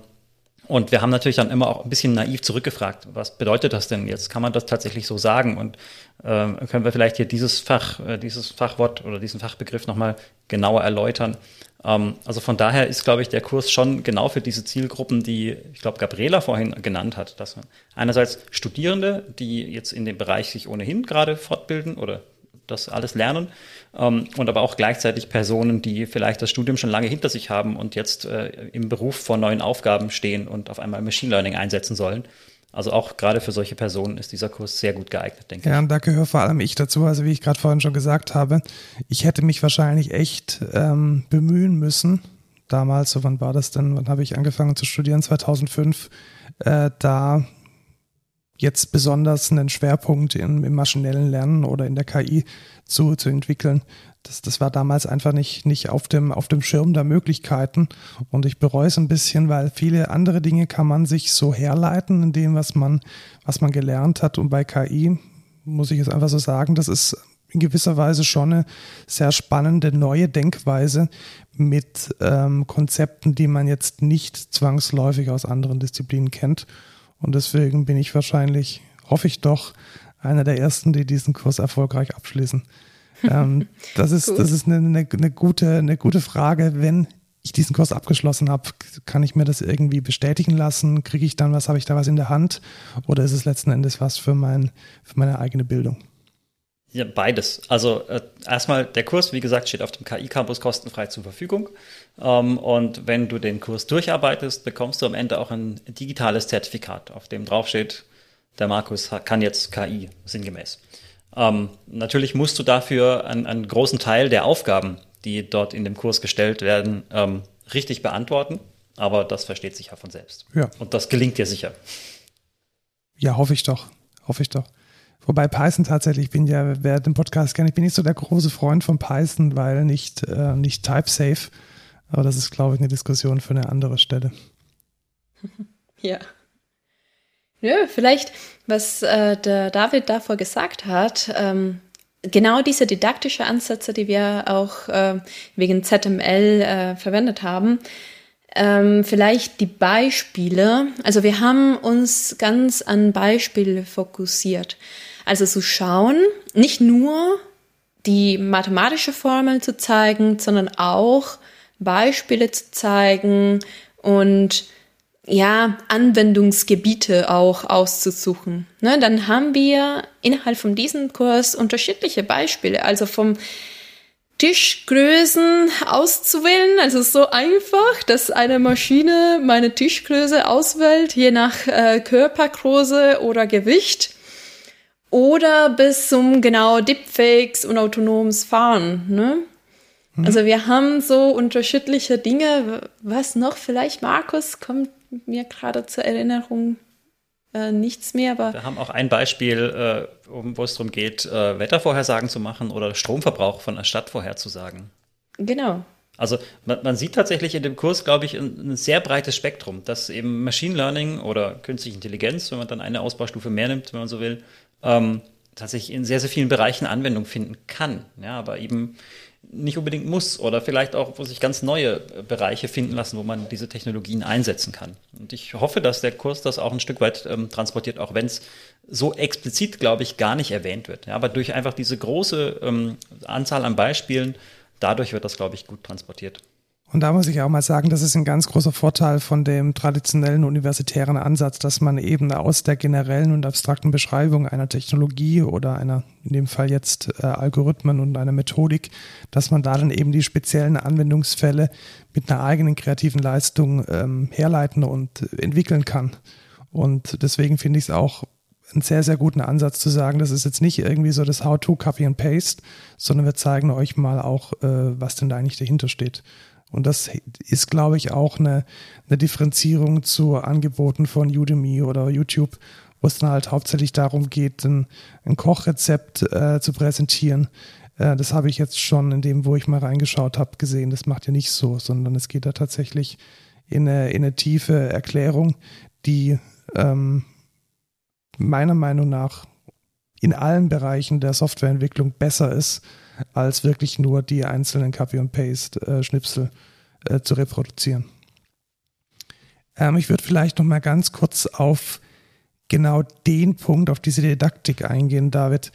und wir haben natürlich dann immer auch ein bisschen naiv zurückgefragt, was bedeutet das denn jetzt? Kann man das tatsächlich so sagen? Und äh, können wir vielleicht hier dieses Fach, äh, dieses Fachwort oder diesen Fachbegriff nochmal genauer erläutern? Ähm, also von daher ist, glaube ich, der Kurs schon genau für diese Zielgruppen, die, ich glaube, Gabriela vorhin genannt hat, dass man einerseits Studierende, die jetzt in dem Bereich sich ohnehin gerade fortbilden oder das alles lernen ähm, und aber auch gleichzeitig Personen, die vielleicht das Studium schon lange hinter sich haben und jetzt äh, im Beruf vor neuen Aufgaben stehen und auf einmal Machine Learning einsetzen sollen. Also auch gerade für solche Personen ist dieser Kurs sehr gut geeignet, denke ich. Ja, und da gehöre vor allem ich dazu. Also wie ich gerade vorhin schon gesagt habe, ich hätte mich wahrscheinlich echt ähm, bemühen müssen. Damals, so wann war das denn? Wann habe ich angefangen zu studieren? 2005. Äh, da jetzt besonders einen Schwerpunkt in, im maschinellen Lernen oder in der KI zu, zu entwickeln. Das, das war damals einfach nicht, nicht auf, dem, auf dem Schirm der Möglichkeiten. Und ich bereue es ein bisschen, weil viele andere Dinge kann man sich so herleiten in dem, was man, was man gelernt hat. Und bei KI muss ich jetzt einfach so sagen, das ist in gewisser Weise schon eine sehr spannende neue Denkweise mit ähm, Konzepten, die man jetzt nicht zwangsläufig aus anderen Disziplinen kennt. Und deswegen bin ich wahrscheinlich, hoffe ich doch, einer der ersten, die diesen Kurs erfolgreich abschließen. Ähm, das ist, das ist eine, eine, eine, gute, eine gute Frage. Wenn ich diesen Kurs abgeschlossen habe, kann ich mir das irgendwie bestätigen lassen? Kriege ich dann was, habe ich da was in der Hand? Oder ist es letzten Endes was für, mein, für meine eigene Bildung? Ja, beides. Also äh, erstmal, der Kurs, wie gesagt, steht auf dem KI-Campus kostenfrei zur Verfügung. Ähm, und wenn du den Kurs durcharbeitest, bekommst du am Ende auch ein digitales Zertifikat, auf dem draufsteht, der Markus kann jetzt KI, sinngemäß. Ähm, natürlich musst du dafür einen, einen, großen Teil der Aufgaben, die dort in dem Kurs gestellt werden, ähm, richtig beantworten. Aber das versteht sich ja von selbst. Ja. Und das gelingt dir sicher. Ja, hoffe ich doch. Hoffe ich doch. Wobei Python tatsächlich, ich bin ja, wer den Podcast kennt, ich bin nicht so der große Freund von Python, weil nicht, äh, nicht type-safe. Aber das ist, glaube ich, eine Diskussion für eine andere Stelle. [laughs] Ja. Ja, vielleicht, was äh, der David davor gesagt hat, ähm, genau diese didaktische Ansätze, die wir auch äh, wegen ZML äh, verwendet haben, ähm, vielleicht die Beispiele. Also wir haben uns ganz an Beispiele fokussiert. Also zu schauen, nicht nur die mathematische Formel zu zeigen, sondern auch Beispiele zu zeigen und ja, Anwendungsgebiete auch auszusuchen. Ne, dann haben wir innerhalb von diesem Kurs unterschiedliche Beispiele, also vom Tischgrößen auszuwählen, also so einfach, dass eine Maschine meine Tischgröße auswählt, je nach äh, Körpergröße oder Gewicht oder bis zum genau Deepfakes und autonomes Fahren. Ne? Mhm. Also wir haben so unterschiedliche Dinge. Was noch? Vielleicht Markus kommt mir gerade zur Erinnerung äh, nichts mehr. Aber wir haben auch ein Beispiel, äh, wo es darum geht, äh, Wettervorhersagen zu machen oder Stromverbrauch von einer Stadt vorherzusagen. Genau. Also man, man, sieht tatsächlich in dem Kurs, glaube ich, ein, ein, sehr breites Spektrum, dass eben Machine Learning oder künstliche Intelligenz, wenn man dann eine Ausbaustufe mehr nimmt, wenn man so will, ähm, tatsächlich in sehr, sehr vielen Bereichen Anwendung finden kann. Ja, aber eben nicht unbedingt muss oder vielleicht auch, wo sich ganz neue Bereiche finden lassen, wo man diese Technologien einsetzen kann. Und ich hoffe, dass der Kurs das auch ein Stück weit ähm, transportiert, auch wenn es so explizit, glaube ich, gar nicht erwähnt wird. Ja, aber durch einfach diese große ähm, Anzahl an Beispielen, dadurch wird das, glaube ich, gut transportiert. Und da muss ich auch mal sagen, das ist ein ganz großer Vorteil von dem traditionellen universitären Ansatz, dass man eben aus der generellen und abstrakten Beschreibung einer Technologie oder einer, in dem Fall jetzt äh, Algorithmen und einer Methodik, dass man da dann eben die speziellen Anwendungsfälle mit einer eigenen kreativen Leistung ähm, herleiten und entwickeln kann. Und deswegen finde ich es auch einen sehr, sehr guten Ansatz zu sagen, das ist jetzt nicht irgendwie so das How-to, Copy and Paste, sondern wir zeigen euch mal auch, äh, was denn da eigentlich dahinter steht. Und das ist, glaube ich, auch eine, eine Differenzierung zu Angeboten von Udemy oder YouTube, wo es dann halt hauptsächlich darum geht, ein, ein Kochrezept äh, zu präsentieren. Äh, das habe ich jetzt schon in dem, wo ich mal reingeschaut habe, gesehen. Das macht ja nicht so, sondern es geht da tatsächlich in eine, in eine tiefe Erklärung, die ähm, meiner Meinung nach in allen Bereichen der Softwareentwicklung besser ist als wirklich nur die einzelnen Copy und Paste äh, äh, zu reproduzieren. Ähm, ich würde vielleicht noch mal ganz kurz auf genau den Punkt, auf diese Didaktik eingehen, David.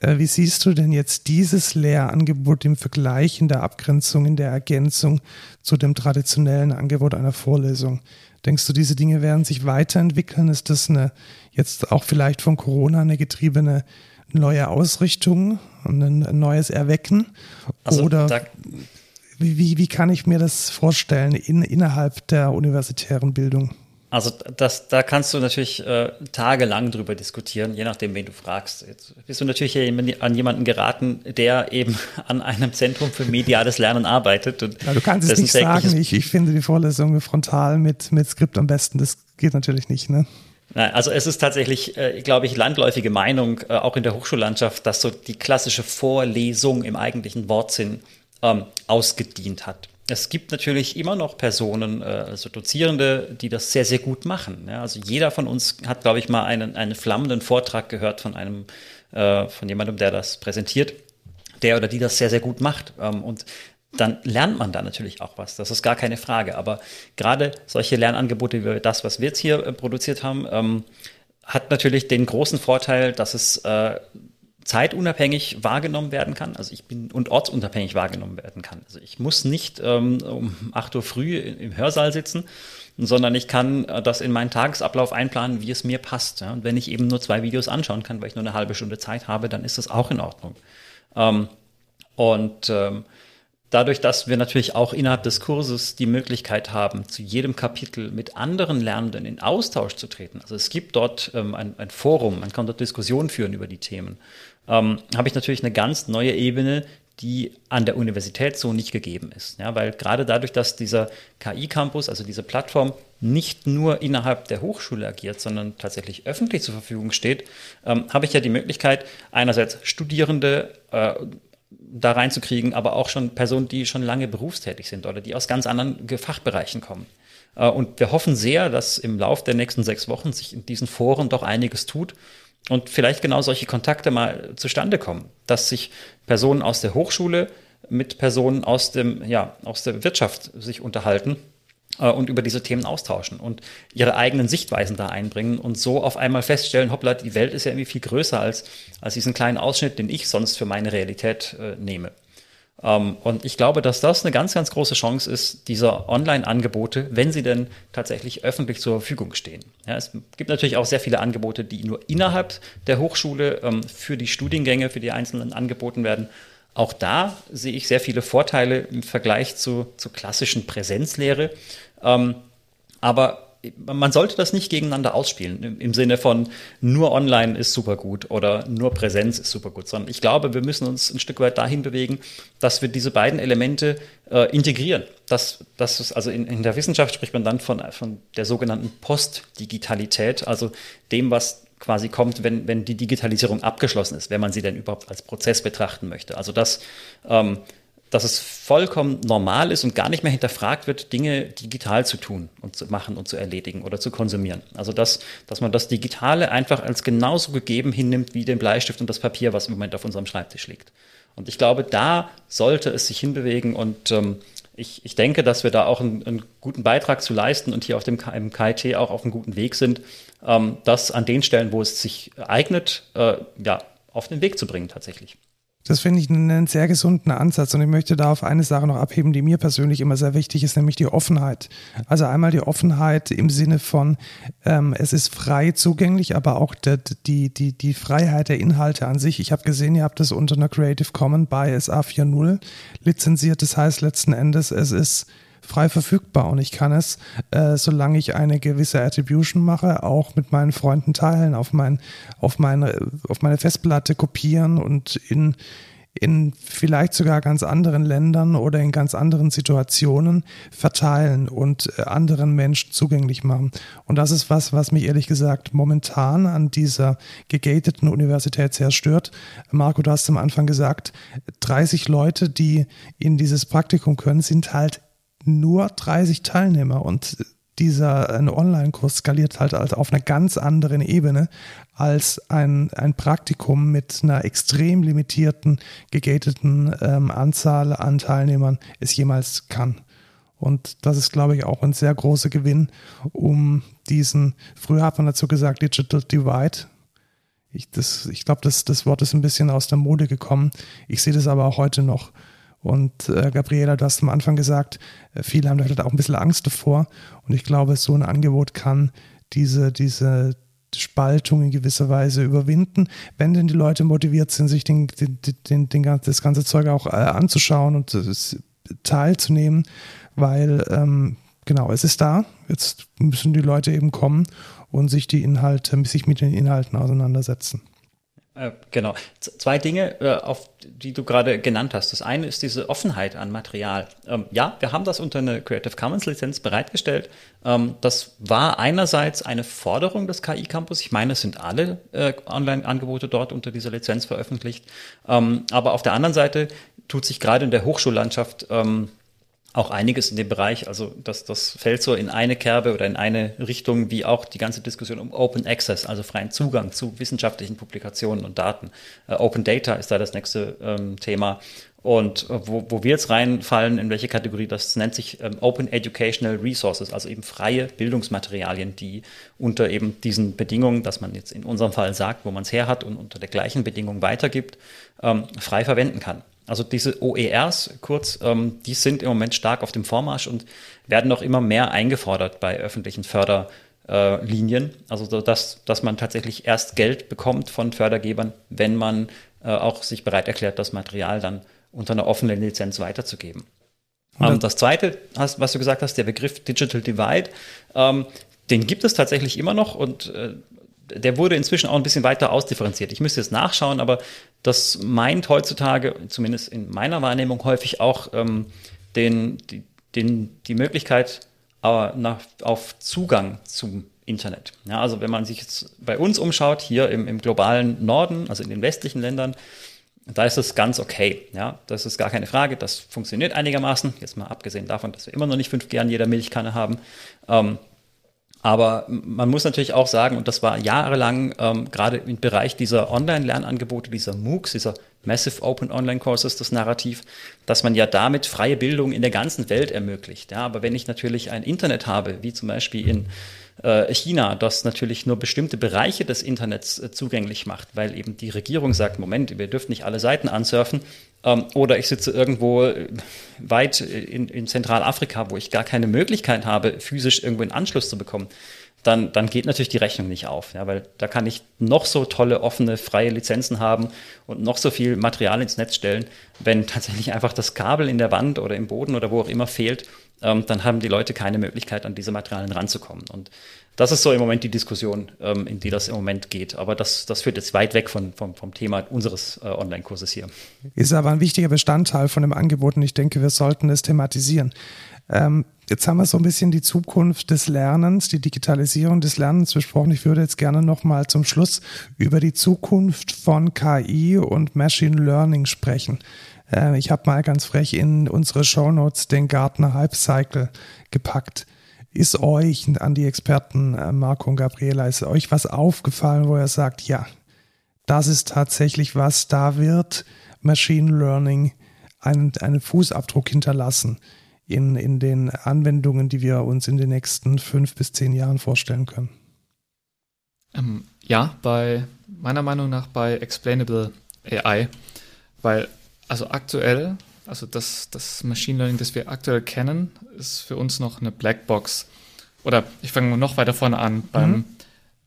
Äh, wie siehst du denn jetzt dieses Lehrangebot im Vergleich in der Abgrenzung, in der Ergänzung zu dem traditionellen Angebot einer Vorlesung? Denkst du, diese Dinge werden sich weiterentwickeln? Ist das eine jetzt auch vielleicht von Corona eine getriebene neue Ausrichtung und ein, neues Erwecken? Also Oder wie, wie, wie kann ich mir das vorstellen in, innerhalb der universitären Bildung? Also das, da kannst du natürlich äh, tagelang drüber diskutieren, je nachdem, wen du fragst. Jetzt bist du natürlich an jemanden geraten, der eben [laughs] an einem Zentrum für mediales Lernen arbeitet. Ja, du kannst es nicht sagen, ich, ich finde die Vorlesung frontal mit, mit Skript am besten. Das geht natürlich nicht, ne? Also es ist tatsächlich, äh, glaube ich, landläufige Meinung, äh, auch in der Hochschullandschaft, dass so die klassische Vorlesung im eigentlichen Wortsinn ähm, ausgedient hat. Es gibt natürlich immer noch Personen, äh, also Dozierende, die das sehr, sehr gut machen. Ja, also jeder von uns hat, glaube ich, mal einen, einen flammenden Vortrag gehört von einem, äh, von jemandem, der das präsentiert, der oder die das sehr, sehr gut macht. Ähm, und dann lernt man da natürlich auch was. Das ist gar keine Frage. Aber gerade solche Lernangebote wie das, was wir jetzt hier äh, produziert haben, ähm, hat natürlich den großen Vorteil, dass es äh, zeitunabhängig wahrgenommen werden kann, also ich bin und ortsunabhängig wahrgenommen werden kann. Also ich muss nicht ähm, um 8 Uhr früh im Hörsaal sitzen, sondern ich kann äh, das in meinen Tagesablauf einplanen, wie es mir passt. Ja? Und wenn ich eben nur zwei Videos anschauen kann, weil ich nur eine halbe Stunde Zeit habe, dann ist das auch in Ordnung. Ähm, und ähm, dadurch, dass wir natürlich auch innerhalb des Kurses die Möglichkeit haben, zu jedem Kapitel mit anderen Lernenden in Austausch zu treten. Also es gibt dort ähm, ein, ein, Forum, man kann dort Diskussionen führen über die Themen ähm, habe ich natürlich eine ganz neue Ebene, die an der Universität so nicht gegeben ist. Ja, weil gerade dadurch, dass dieser KI-Campus, also diese Plattform, nicht nur innerhalb der Hochschule agiert, sondern tatsächlich öffentlich zur Verfügung steht, ähm, habe ich ja die Möglichkeit, einerseits Studierende äh, da reinzukriegen, aber auch schon Personen, die schon lange berufstätig sind oder die aus ganz anderen Fachbereichen kommen. Äh, und wir hoffen sehr, dass im Lauf der nächsten sechs Wochen sich in diesen Foren doch einiges tut und vielleicht genau solche Kontakte mal zustande kommen, dass sich Personen aus der Hochschule mit Personen aus dem, ja, aus der Wirtschaft sich unterhalten und über diese Themen austauschen und ihre eigenen Sichtweisen da einbringen und so auf einmal feststellen, hoppla, die Welt ist ja irgendwie viel größer als, als diesen kleinen Ausschnitt, den ich sonst für meine Realität äh, nehme. Ähm, und ich glaube, dass das eine ganz, ganz große Chance ist, dieser Online-Angebote, wenn sie denn tatsächlich öffentlich zur Verfügung stehen. Ja, es gibt natürlich auch sehr viele Angebote, die nur innerhalb der Hochschule ähm, für die Studiengänge, für die Einzelnen angeboten werden. Auch da sehe ich sehr viele Vorteile im Vergleich zu, zu klassischen Präsenzlehre. Ähm, aber man sollte das nicht gegeneinander ausspielen, im, im, Sinne von nur online ist super gut oder nur Präsenz ist super gut, sondern ich glaube, wir müssen uns ein Stück weit dahin bewegen, dass wir diese beiden Elemente äh, integrieren. Das, das ist, also in, in der Wissenschaft spricht man dann von, von der sogenannten Postdigitalität, also dem, was quasi kommt, wenn, wenn die Digitalisierung abgeschlossen ist, wenn man sie denn überhaupt als Prozess betrachten möchte. Also das ähm, dass es vollkommen normal ist und gar nicht mehr hinterfragt wird, Dinge digital zu tun und zu machen und zu erledigen oder zu konsumieren. Also dass, dass man das Digitale einfach als genauso gegeben hinnimmt wie den Bleistift und das Papier, was im Moment auf unserem Schreibtisch liegt. Und ich glaube, da sollte es sich hinbewegen und ähm, ich, ich denke, dass wir da auch einen, einen, guten Beitrag zu leisten und hier auf dem KIT auch auf einem guten Weg sind, ähm, das an den Stellen, wo es sich eignet, äh, ja, auf den Weg zu bringen tatsächlich. Das finde ich einen sehr gesunden Ansatz und ich möchte da auf eine Sache noch abheben, die mir persönlich immer sehr wichtig ist, nämlich die Offenheit. Also einmal die Offenheit im Sinne von, ähm, es ist frei zugänglich, aber auch die, die, die, die Freiheit der Inhalte an sich. Ich habe gesehen, ihr habt das unter einer Creative Commons by SA 4.0 lizenziert. Das heißt letzten Endes, es ist frei verfügbar und ich kann es, äh, solange ich eine gewisse Attribution mache, auch mit meinen Freunden teilen, auf, mein, auf, meine, auf meine Festplatte kopieren und in, in vielleicht sogar ganz anderen Ländern oder in ganz anderen Situationen verteilen und äh, anderen Menschen zugänglich machen. Und das ist was, was mich ehrlich gesagt momentan an dieser gegateten Universität sehr stört. Marco, du hast am Anfang gesagt, 30 Leute, die in dieses Praktikum können, sind halt nur 30 Teilnehmer und dieser Online-Kurs skaliert halt, halt auf einer ganz anderen Ebene als ein, ein Praktikum mit einer extrem limitierten, gegateten ähm, Anzahl an Teilnehmern es jemals kann. Und das ist, glaube ich, auch ein sehr großer Gewinn, um diesen, früher hat man dazu gesagt, Digital Divide. Ich, ich glaube, das, das Wort ist ein bisschen aus der Mode gekommen. Ich sehe das aber auch heute noch und äh, Gabriela, du hast am Anfang gesagt, äh, viele haben da vielleicht auch ein bisschen Angst davor. Und ich glaube, so ein Angebot kann diese, diese Spaltung in gewisser Weise überwinden, wenn denn die Leute motiviert sind, sich den, den, den, den, das ganze Zeug auch äh, anzuschauen und äh, teilzunehmen, weil ähm, genau, es ist da. Jetzt müssen die Leute eben kommen und sich die Inhalte, sich mit den Inhalten auseinandersetzen. Äh, genau. Zwei Dinge, äh, auf die du gerade genannt hast. Das eine ist diese Offenheit an Material. Ähm, ja, wir haben das unter eine Creative Commons Lizenz bereitgestellt. Ähm, das war einerseits eine Forderung des KI Campus. Ich meine, es sind alle äh, Online-Angebote dort unter dieser Lizenz veröffentlicht. Ähm, aber auf der anderen Seite tut sich gerade in der Hochschullandschaft auch einiges in dem Bereich. Also das, das fällt so in eine Kerbe oder in eine Richtung, wie auch die ganze Diskussion um Open Access, also freien Zugang zu wissenschaftlichen Publikationen und Daten. Uh, Open Data ist da das nächste ähm, Thema. Und äh, wo, wo wir jetzt reinfallen, in welche Kategorie, das nennt sich ähm, Open Educational Resources, also eben freie Bildungsmaterialien, die unter eben diesen Bedingungen, dass man jetzt in unserem Fall sagt, wo man es her hat und unter der gleichen Bedingung weitergibt, ähm, frei verwenden kann. Also diese OERs, kurz, ähm, die sind im Moment stark auf dem Vormarsch und werden noch immer mehr eingefordert bei öffentlichen Förderlinien. also dass, dass man tatsächlich erst Geld bekommt von Fördergebern, wenn man äh, auch sich bereit erklärt, das Material dann unter einer offenen Lizenz weiterzugeben. Ähm, das zweite, was du gesagt hast, der Begriff Digital Divide, ähm, den gibt es tatsächlich immer noch und äh, der wurde inzwischen auch ein bisschen weiter ausdifferenziert. Ich müsste jetzt nachschauen, aber das meint heutzutage, zumindest in meiner Wahrnehmung, häufig auch ähm, den, die, den, die Möglichkeit äh, nach, auf Zugang zum Internet. Ja, also wenn man sich jetzt bei uns umschaut, hier im, im globalen Norden, also in den westlichen Ländern, da ist es ganz okay. Ja, das ist gar keine Frage. Das funktioniert einigermaßen. Jetzt mal abgesehen davon, dass wir immer noch nicht 5G an jeder Milchkanne haben. Ähm, aber man muss natürlich auch sagen, und das war jahrelang ähm, gerade im Bereich dieser Online-Lernangebote, dieser MOOCs, dieser Massive Open Online Courses, das Narrativ, dass man ja damit freie Bildung in der ganzen Welt ermöglicht. Ja, aber wenn ich natürlich ein Internet habe, wie zum Beispiel in äh, China, das natürlich nur bestimmte Bereiche des Internets äh, zugänglich macht, weil eben die Regierung sagt, Moment, wir dürfen nicht alle Seiten ansurfen, oder ich sitze irgendwo äh, weit in, in Zentralafrika, wo ich gar keine Möglichkeit habe, physisch irgendwo einen Anschluss zu bekommen, dann, dann geht natürlich die Rechnung nicht auf. Ja, weil da kann ich noch so tolle, offene, freie Lizenzen haben und noch so viel Material ins Netz stellen. Wenn tatsächlich einfach das Kabel in der Wand oder im Boden oder wo auch immer fehlt, ähm, dann haben die Leute keine Möglichkeit, an diese Materialien ranzukommen. Und das ist so im Moment die Diskussion, ähm, in die das im Moment geht. Aber das, das führt jetzt weit weg von, vom, vom Thema unseres äh, Online-Kurses hier. Ist aber ein wichtiger Bestandteil von dem Angebot und ich denke, wir sollten es thematisieren. Ähm, jetzt haben wir so ein bisschen die Zukunft des Lernens, die Digitalisierung des Lernens besprochen. Ich würde jetzt gerne nochmal zum Schluss über die Zukunft von KI und Machine Learning sprechen. Äh, ich habe mal ganz frech in unsere Shownotes den Gartner Hype Cycle gepackt. Ist euch an die Experten äh, Marco und Gabriela, ist euch was aufgefallen, wo er sagt, ja, das ist tatsächlich was, da wird Machine Learning einen, einen Fußabdruck hinterlassen in, in den Anwendungen, die wir uns in den nächsten fünf bis zehn Jahren vorstellen können? Ähm, ja, bei meiner Meinung nach bei Explainable AI, weil also aktuell also das, das Machine Learning, das wir aktuell kennen, ist für uns noch eine Blackbox. Oder ich fange noch weiter vorne an. Mhm. Beim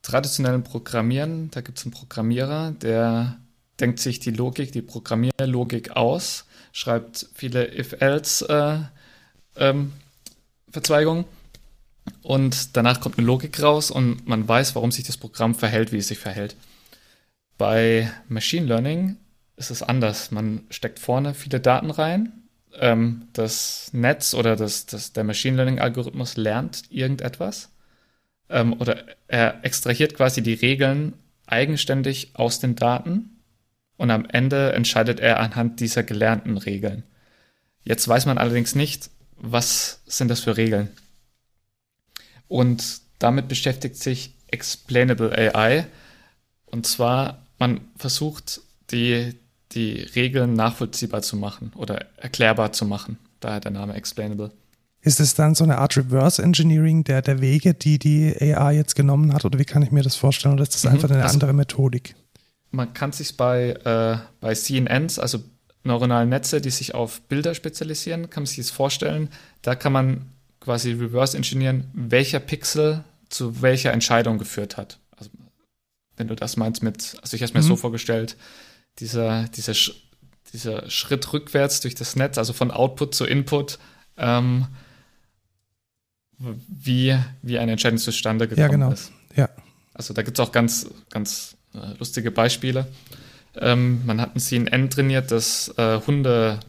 traditionellen Programmieren, da gibt es einen Programmierer, der denkt sich die Logik, die Programmierlogik aus, schreibt viele If-Else-Verzweigungen. Äh, ähm, und danach kommt eine Logik raus und man weiß, warum sich das Programm verhält, wie es sich verhält. Bei Machine Learning ist es anders. Man steckt vorne viele Daten rein. Ähm, das Netz oder das, das, der Machine Learning-Algorithmus lernt irgendetwas. Ähm, oder er extrahiert quasi die Regeln eigenständig aus den Daten. Und am Ende entscheidet er anhand dieser gelernten Regeln. Jetzt weiß man allerdings nicht, was sind das für Regeln. Und damit beschäftigt sich Explainable AI. Und zwar, man versucht, die, die Regeln nachvollziehbar zu machen oder erklärbar zu machen. Daher der Name Explainable. Ist es dann so eine Art Reverse Engineering der, der Wege, die die AI jetzt genommen hat? Oder wie kann ich mir das vorstellen? Oder ist das mhm. einfach eine also, andere Methodik? Man kann sich bei, äh, bei CNNs, also neuronalen Netze, die sich auf Bilder spezialisieren, kann man sich das vorstellen. Da kann man quasi reverse engineeren, welcher Pixel zu welcher Entscheidung geführt hat. Also, wenn du das meinst mit, also ich habe es mir mhm. so vorgestellt, dieser, dieser, dieser Schritt rückwärts durch das Netz, also von Output zu Input, ähm, wie, wie eine Entscheidung zustande gekommen ja, genau. ist. Ja. Also da gibt es auch ganz, ganz äh, lustige Beispiele. Ähm, man hat ein CNN trainiert, das äh, Hunde,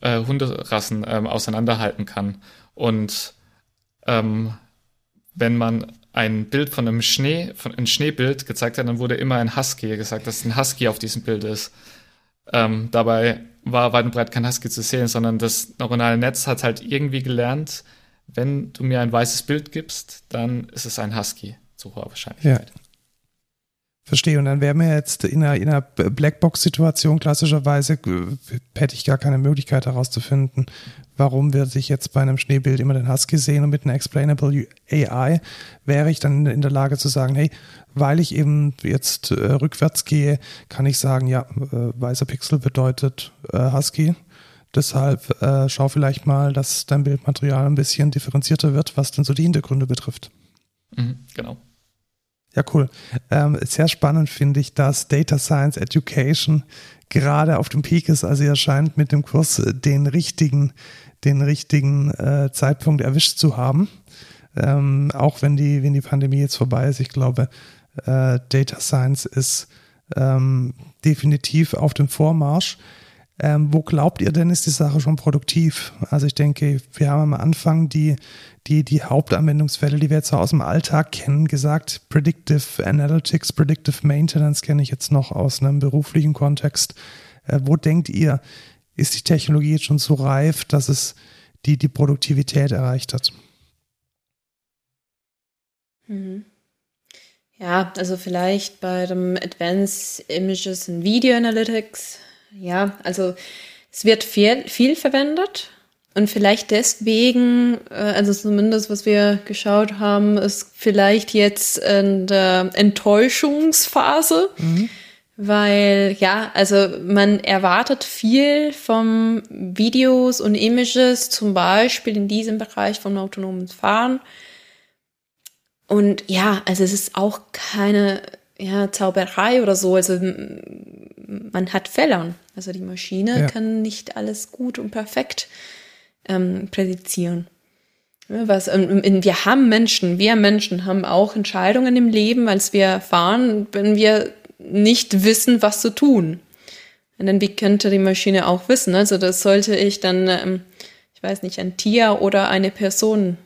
äh, Hunderassen ähm, auseinanderhalten kann. Und ähm, wenn man ein Bild von einem Schnee, von einem Schneebild gezeigt hat, dann wurde immer ein Husky gesagt, dass ein Husky auf diesem Bild ist. Ähm, dabei war weit und breit kein Husky zu sehen, sondern das neuronale Netz hat halt irgendwie gelernt, wenn du mir ein weißes Bild gibst, dann ist es ein Husky zu hoher Wahrscheinlichkeit. Ja. Verstehe. Und dann wären wir jetzt in einer, in einer Blackbox-Situation klassischerweise, hätte ich gar keine Möglichkeit herauszufinden, warum würde ich jetzt bei einem Schneebild immer den Husky sehen und mit einer Explainable AI wäre ich dann in der Lage zu sagen, hey, weil ich eben jetzt äh, rückwärts gehe, kann ich sagen, ja, äh, weißer Pixel bedeutet äh, Husky. Deshalb äh, schau vielleicht mal, dass dein Bildmaterial ein bisschen differenzierter wird, was denn so die Hintergründe betrifft. Mhm, genau. Ja, cool. Ähm, sehr spannend finde ich, dass Data Science Education gerade auf dem Peak ist. Also ihr scheint mit dem Kurs den richtigen, den richtigen äh, Zeitpunkt erwischt zu haben. Ähm, auch wenn die, wenn die Pandemie jetzt vorbei ist. Ich glaube, äh, Data Science ist ähm, definitiv auf dem Vormarsch. Ähm, wo glaubt ihr denn, ist die Sache schon produktiv? Also ich denke, wir haben am Anfang die, die, die Hauptanwendungsfälle, die wir jetzt aus dem Alltag kennen, gesagt. Predictive Analytics, Predictive Maintenance kenne ich jetzt noch aus einem beruflichen Kontext. Äh, wo denkt ihr, ist die Technologie jetzt schon so reif, dass es die, die Produktivität erreicht hat? Mhm. Ja, also vielleicht bei dem Advanced Images and Video Analytics ja, also es wird viel, viel verwendet und vielleicht deswegen, äh, also zumindest was wir geschaut haben, ist vielleicht jetzt in der Enttäuschungsphase. Mhm. Weil, ja, also man erwartet viel vom Videos und Images, zum Beispiel in diesem Bereich vom autonomen Fahren. Und ja, also es ist auch keine ja, Zauberei oder so. Also man hat Fehler. Also die Maschine ja. kann nicht alles gut und perfekt ähm, prädizieren. Was, wir haben Menschen, wir Menschen haben auch Entscheidungen im Leben, als wir erfahren, wenn wir nicht wissen, was zu tun. Und dann wie könnte die Maschine auch wissen? Also das sollte ich dann, ähm, ich weiß nicht, ein Tier oder eine Person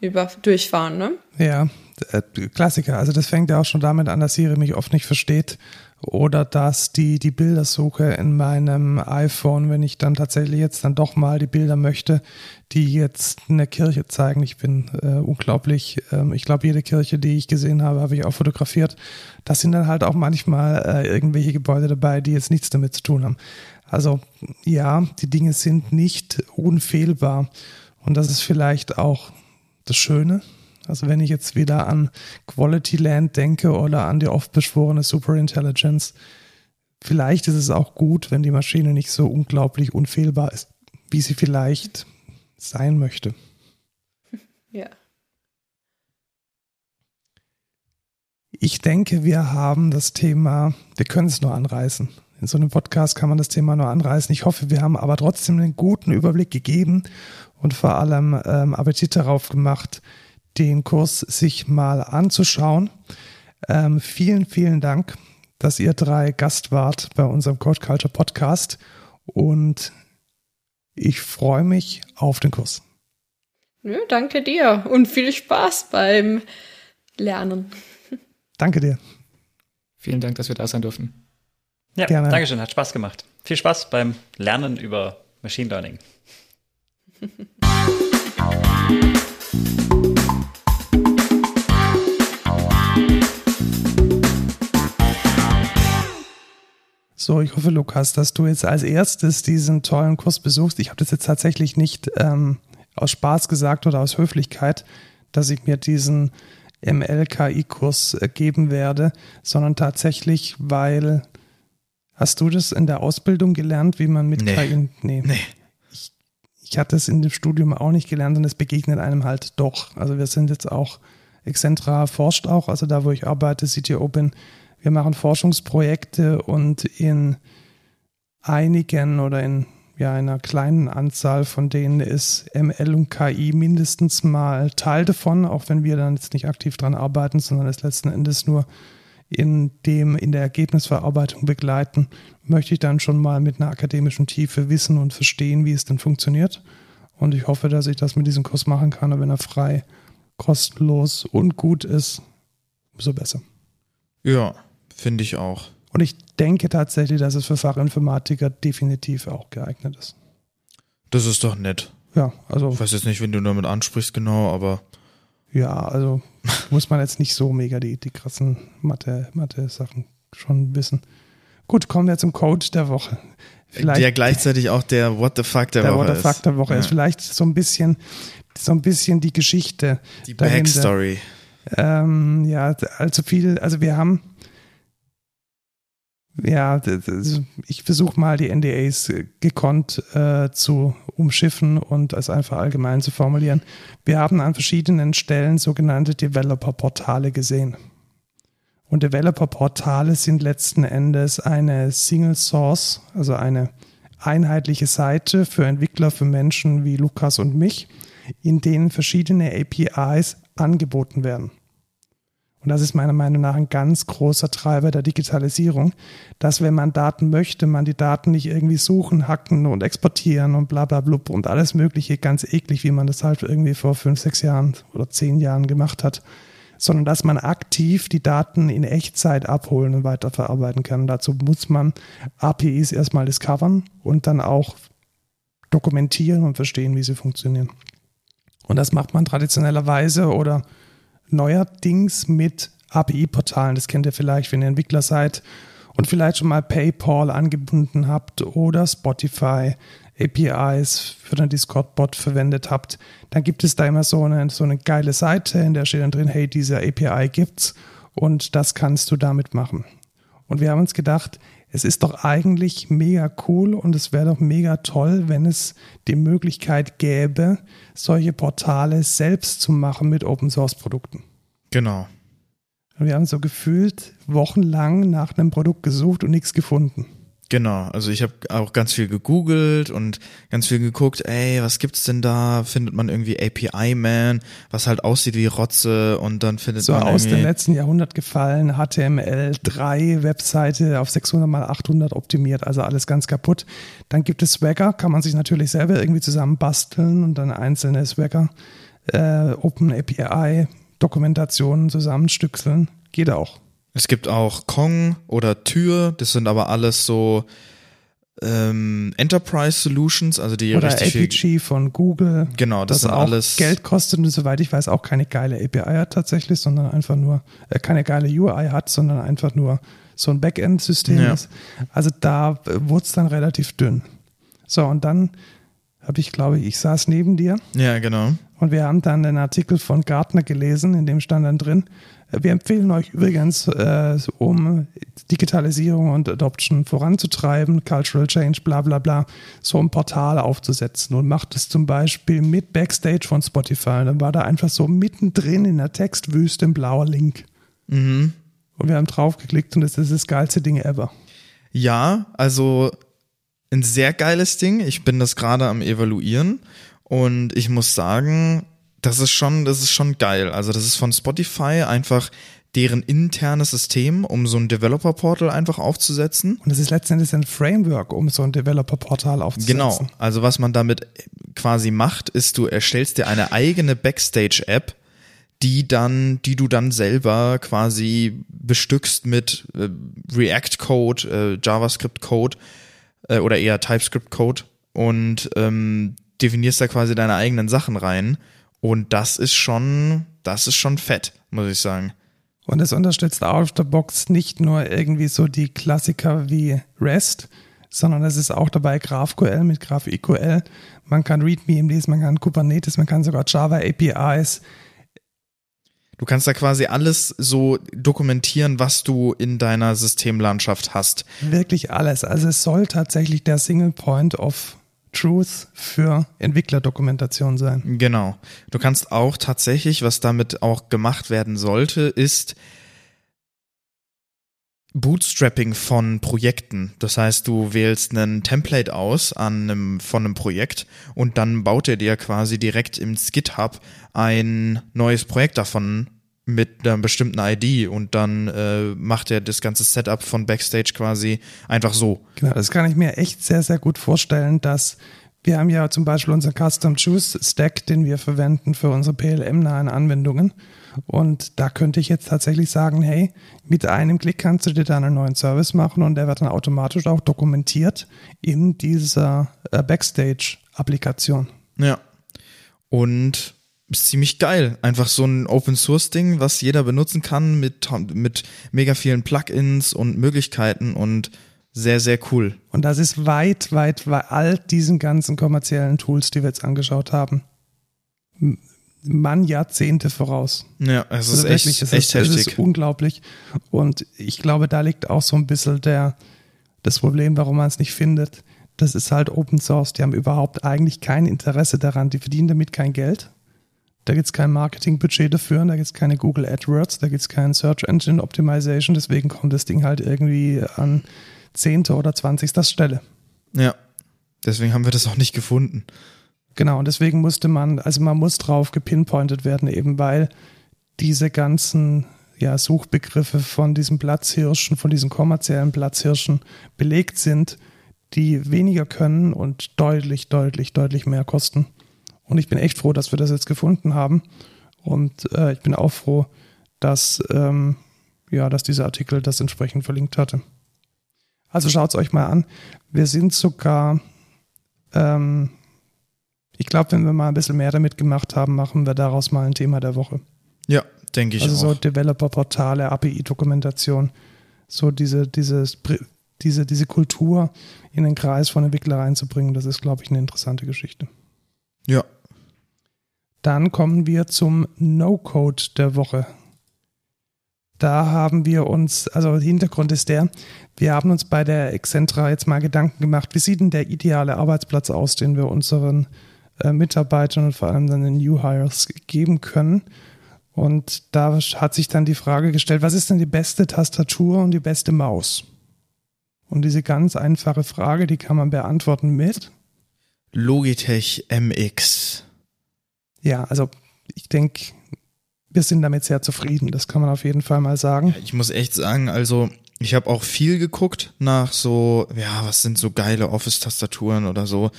über durchfahren, ne? Ja, äh, Klassiker. Also das fängt ja auch schon damit an, dass Siri mich oft nicht versteht oder dass die, die Bildersuche in meinem iPhone, wenn ich dann tatsächlich jetzt dann doch mal die Bilder möchte, die jetzt eine Kirche zeigen. Ich bin äh, unglaublich, ähm, ich glaube, jede Kirche, die ich gesehen habe, habe ich auch fotografiert. Das sind dann halt auch manchmal äh, irgendwelche Gebäude dabei, die jetzt nichts damit zu tun haben. Also ja, die Dinge sind nicht unfehlbar. Und das ist vielleicht auch das Schöne also wenn ich jetzt wieder an Quality Land denke oder an die oft beschworene Superintelligence, vielleicht ist es auch gut, wenn die Maschine nicht so unglaublich unfehlbar ist, wie sie vielleicht sein möchte. [laughs] Ja. Ich denke, wir haben das Thema, wir können es nur anreißen. In so einem Podcast kann man das Thema nur anreißen. Ich hoffe, wir haben aber trotzdem einen guten Überblick gegeben und vor allem ähm, Appetit darauf gemacht, den Kurs sich mal anzuschauen. Ähm, vielen, vielen Dank, dass ihr drei Gast wart bei unserem Code Culture Podcast und ich freue mich auf den Kurs. Ja, danke dir und viel Spaß beim Lernen. Danke dir. Vielen Dank, dass wir da sein dürfen. Ja, Gerne. Dankeschön, hat Spaß gemacht. Viel Spaß beim Lernen über Machine Learning. So, ich hoffe, Lukas, dass du jetzt als erstes diesen tollen Kurs besuchst. Ich habe das jetzt tatsächlich nicht ähm, aus Spaß gesagt oder aus Höflichkeit, dass ich mir diesen MLKI-Kurs äh, geben werde, sondern tatsächlich, weil hast du das in der Ausbildung gelernt, wie man mit nee. KI. Nee. nee. Ich, ich hatte es in dem Studium auch nicht gelernt und es begegnet einem halt doch. Also wir sind jetzt auch, Excentra forscht auch, also da, wo ich arbeite, CTO bin, wir machen Forschungsprojekte und in einigen oder in ja, einer kleinen Anzahl von denen ist ML und KI mindestens mal Teil davon, auch wenn wir dann jetzt nicht aktiv dran arbeiten, sondern es letzten Endes nur in dem, in der Ergebnisverarbeitung begleiten, möchte ich dann schon mal mit einer akademischen Tiefe wissen und verstehen, wie es denn funktioniert. Und ich hoffe, dass ich das mit diesem Kurs machen kann, und wenn er frei, kostenlos und gut ist, umso besser. Ja, Finde ich auch. Und ich denke tatsächlich, dass es für Fachinformatiker definitiv auch geeignet ist. Das ist doch nett. Ja, also. Ich weiß jetzt nicht, wenn du damit ansprichst, genau, aber. Ja, also [laughs] muss man jetzt nicht so mega die, die krassen Mathe-Sachen Mathe schon wissen. Gut, kommen wir zum Code der Woche. Vielleicht der gleichzeitig auch der What the fuck der, der Woche ist. Der What the fuck der Woche ja. ist vielleicht so ein bisschen, so ein bisschen die Geschichte. Die Backstory. Ähm, ja, allzu viel, also wir haben ja, ich versuche mal die NDAs gekonnt äh, zu umschiffen und es einfach allgemein zu formulieren. Wir haben an verschiedenen Stellen sogenannte Developer-Portale gesehen. Und Developer-Portale sind letzten Endes eine Single Source, also eine einheitliche Seite für Entwickler, für Menschen wie Lukas und mich, in denen verschiedene APIs angeboten werden. Und das ist meiner Meinung nach ein ganz großer Treiber der Digitalisierung, dass wenn man Daten möchte, man die Daten nicht irgendwie suchen, hacken und exportieren und bla bla blub und alles Mögliche, ganz eklig, wie man das halt irgendwie vor fünf, sechs Jahren oder zehn Jahren gemacht hat, sondern dass man aktiv die Daten in Echtzeit abholen und weiterverarbeiten kann. dazu muss man APIs erstmal discovern und dann auch dokumentieren und verstehen, wie sie funktionieren. Und das macht man traditionellerweise oder neuerdings mit API-Portalen. Das kennt ihr vielleicht, wenn ihr Entwickler seid und vielleicht schon mal PayPal angebunden habt oder Spotify APIs für den Discord-Bot verwendet habt. Dann gibt es da immer so eine, so eine geile Seite, in der steht dann drin, hey, diese API gibt's und das kannst du damit machen. Und wir haben uns gedacht, es ist doch eigentlich mega cool und es wäre doch mega toll, wenn es die Möglichkeit gäbe, solche Portale selbst zu machen mit Open Source Produkten. Genau. Und wir haben so gefühlt wochenlang nach einem Produkt gesucht und nichts gefunden. Genau, also ich habe auch ganz viel gegoogelt und ganz viel geguckt, ey, was gibt's denn da? Findet man irgendwie API Man, was halt aussieht wie Rotze und dann findet So man aus dem letzten Jahrhundert gefallen, HTML3 Webseite auf 600 mal 800 optimiert, also alles ganz kaputt. Dann gibt es Swagger, kann man sich natürlich selber irgendwie zusammen basteln und dann einzelne Swagger, äh, Open API Dokumentationen zusammenstückseln, geht auch. Es gibt auch Kong oder Tür, das sind aber alles so ähm, Enterprise Solutions, also die Oder richtig APG von Google. Genau, das das sind auch alles- Geld kostet und soweit ich weiß auch keine geile API hat tatsächlich, sondern einfach nur, äh, keine geile UI hat, sondern einfach nur so ein Backend-System Ja. ist. Also da äh, wurde es dann relativ dünn. So, und dann habe ich, glaube ich, ich saß neben dir Ja, genau. und wir haben dann den Artikel von Gartner gelesen, in dem stand dann drin, wir empfehlen euch übrigens, äh, um Digitalisierung und Adoption voranzutreiben, Cultural Change, bla bla bla, so ein Portal aufzusetzen und macht es zum Beispiel mit Backstage von Spotify. Dann war da einfach so mittendrin in der Textwüste ein blauer Link. Mhm. Und wir haben draufgeklickt und das ist das geilste Ding ever. Ja, also ein sehr geiles Ding. Ich bin das gerade am evaluieren und ich muss sagen, das ist schon, das ist schon geil. Also das ist von Spotify einfach deren internes System, um so ein Developer-Portal einfach aufzusetzen. Und das ist letztendlich ein Framework, um so ein Developer-Portal aufzusetzen. Genau. Also was man damit quasi macht, ist, du erstellst dir eine eigene Backstage-App, die dann, die du dann selber quasi bestückst mit äh, React-Code, äh, JavaScript-Code äh, oder eher TypeScript-Code und ähm, definierst da quasi deine eigenen Sachen rein. Und das ist schon, das ist schon fett, muss ich sagen. Und es unterstützt out of the box nicht nur irgendwie so die Klassiker wie REST, sondern es ist auch dabei GraphQL mit GraphQL. Man kann README lesen, man kann Kubernetes, man kann sogar Java APIs. Du kannst da quasi alles so dokumentieren, was du in deiner Systemlandschaft hast. Wirklich alles. Also es soll tatsächlich der Single Point of Truth für Entwicklerdokumentation sein. Genau. Du kannst auch tatsächlich, was damit auch gemacht werden sollte, ist Bootstrapping von Projekten. Das heißt, du wählst einen Template aus an einem, von einem Projekt und dann baut er dir quasi direkt im GitHub ein neues Projekt davon mit einer bestimmten ID und dann äh, macht er das ganze Setup von Backstage quasi einfach so. Genau, das kann ich mir echt sehr, sehr gut vorstellen, dass wir haben ja zum Beispiel unser Custom Juice Stack, den wir verwenden für unsere PLM-nahen Anwendungen. Und da könnte ich jetzt tatsächlich sagen, hey, mit einem Klick kannst du dir dann einen neuen Service machen und der wird dann automatisch auch dokumentiert in dieser äh, Backstage-Applikation. Ja. Und ist ziemlich geil. Einfach so ein Open Source Ding, was jeder benutzen kann mit, mit mega vielen Plugins und Möglichkeiten und sehr, sehr cool. Und das ist weit, weit, weit all diesen ganzen kommerziellen Tools, die wir jetzt angeschaut haben. Mann Jahrzehnte voraus. Ja, es ist Also echt, wirklich, es echt ist, es heftig. ist unglaublich. Und ich glaube, da liegt auch so ein bisschen der, das Problem, warum man es nicht findet. Das ist halt Open Source. Die haben überhaupt eigentlich kein Interesse daran. Die verdienen damit kein Geld. Da gibt es kein Marketingbudget dafür, da gibt es keine Google AdWords, da gibt es kein Search Engine Optimization. Deswegen kommt das Ding halt irgendwie an zehnte oder zwanzigster Stelle. Ja. Deswegen haben wir das auch nicht gefunden. Genau, und deswegen musste man, also man muss drauf gepinpointet werden, eben weil diese ganzen ja, Suchbegriffe von diesen Platzhirschen, von diesen kommerziellen Platzhirschen belegt sind, die weniger können und deutlich, deutlich, deutlich mehr kosten. Und ich bin echt froh, dass wir das jetzt gefunden haben. Und äh, ich bin auch froh, dass, ähm, ja, dass dieser Artikel das entsprechend verlinkt hatte. Also schaut es euch mal an. Wir sind sogar, ähm, ich glaube, wenn wir mal ein bisschen mehr damit gemacht haben, machen wir daraus mal ein Thema der Woche. Ja, denke ich also so auch. Developer-Portale, API-Dokumentation, so diese, dieses, diese, diese Kultur in den Kreis von Entwicklern reinzubringen, das ist, glaube ich, eine interessante Geschichte. Ja. Dann kommen wir zum No-Code der Woche. Da haben wir uns, also Hintergrund ist der, wir haben uns bei der Excentra jetzt mal Gedanken gemacht, wie sieht denn der ideale Arbeitsplatz aus, den wir unseren äh, Mitarbeitern und vor allem dann den New Hires geben können. Und da hat sich dann die Frage gestellt, was ist denn die beste Tastatur und die beste Maus? Und diese ganz einfache Frage, die kann man beantworten mit. Logitech MX. Ja, also ich denke, wir sind damit sehr zufrieden. Das kann man auf jeden Fall mal sagen. Ich muss echt sagen, also ich habe auch viel geguckt nach so, ja, was sind so geile Office-Tastaturen oder so.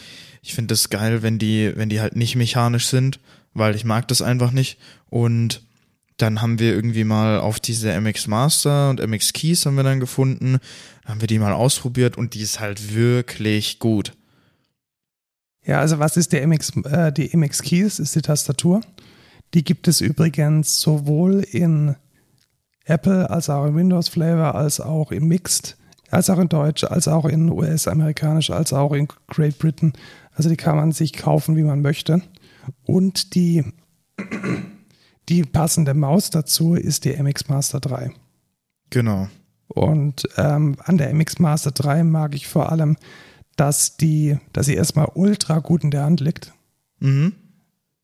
Ich finde es geil, wenn die, wenn die halt nicht mechanisch sind, weil ich mag das einfach nicht. Und dann haben wir irgendwie mal auf diese MX Master und MX Keys haben wir dann gefunden, haben wir die mal ausprobiert und die ist halt wirklich gut. Ja, also was ist der MX, äh, die MX Keys, ist die Tastatur. Die gibt es übrigens sowohl in Apple als auch in Windows Flavor, als auch in Mixed, als auch in Deutsch, als auch in US-amerikanisch, als auch in Great Britain. Also die kann man sich kaufen, wie man möchte. Und die, [clears throat] die passende Maus dazu ist die MX Master 3. Genau. Und ähm, an der MX Master 3 mag ich vor allem, dass die, dass sie erstmal ultra gut in der Hand liegt. Mhm.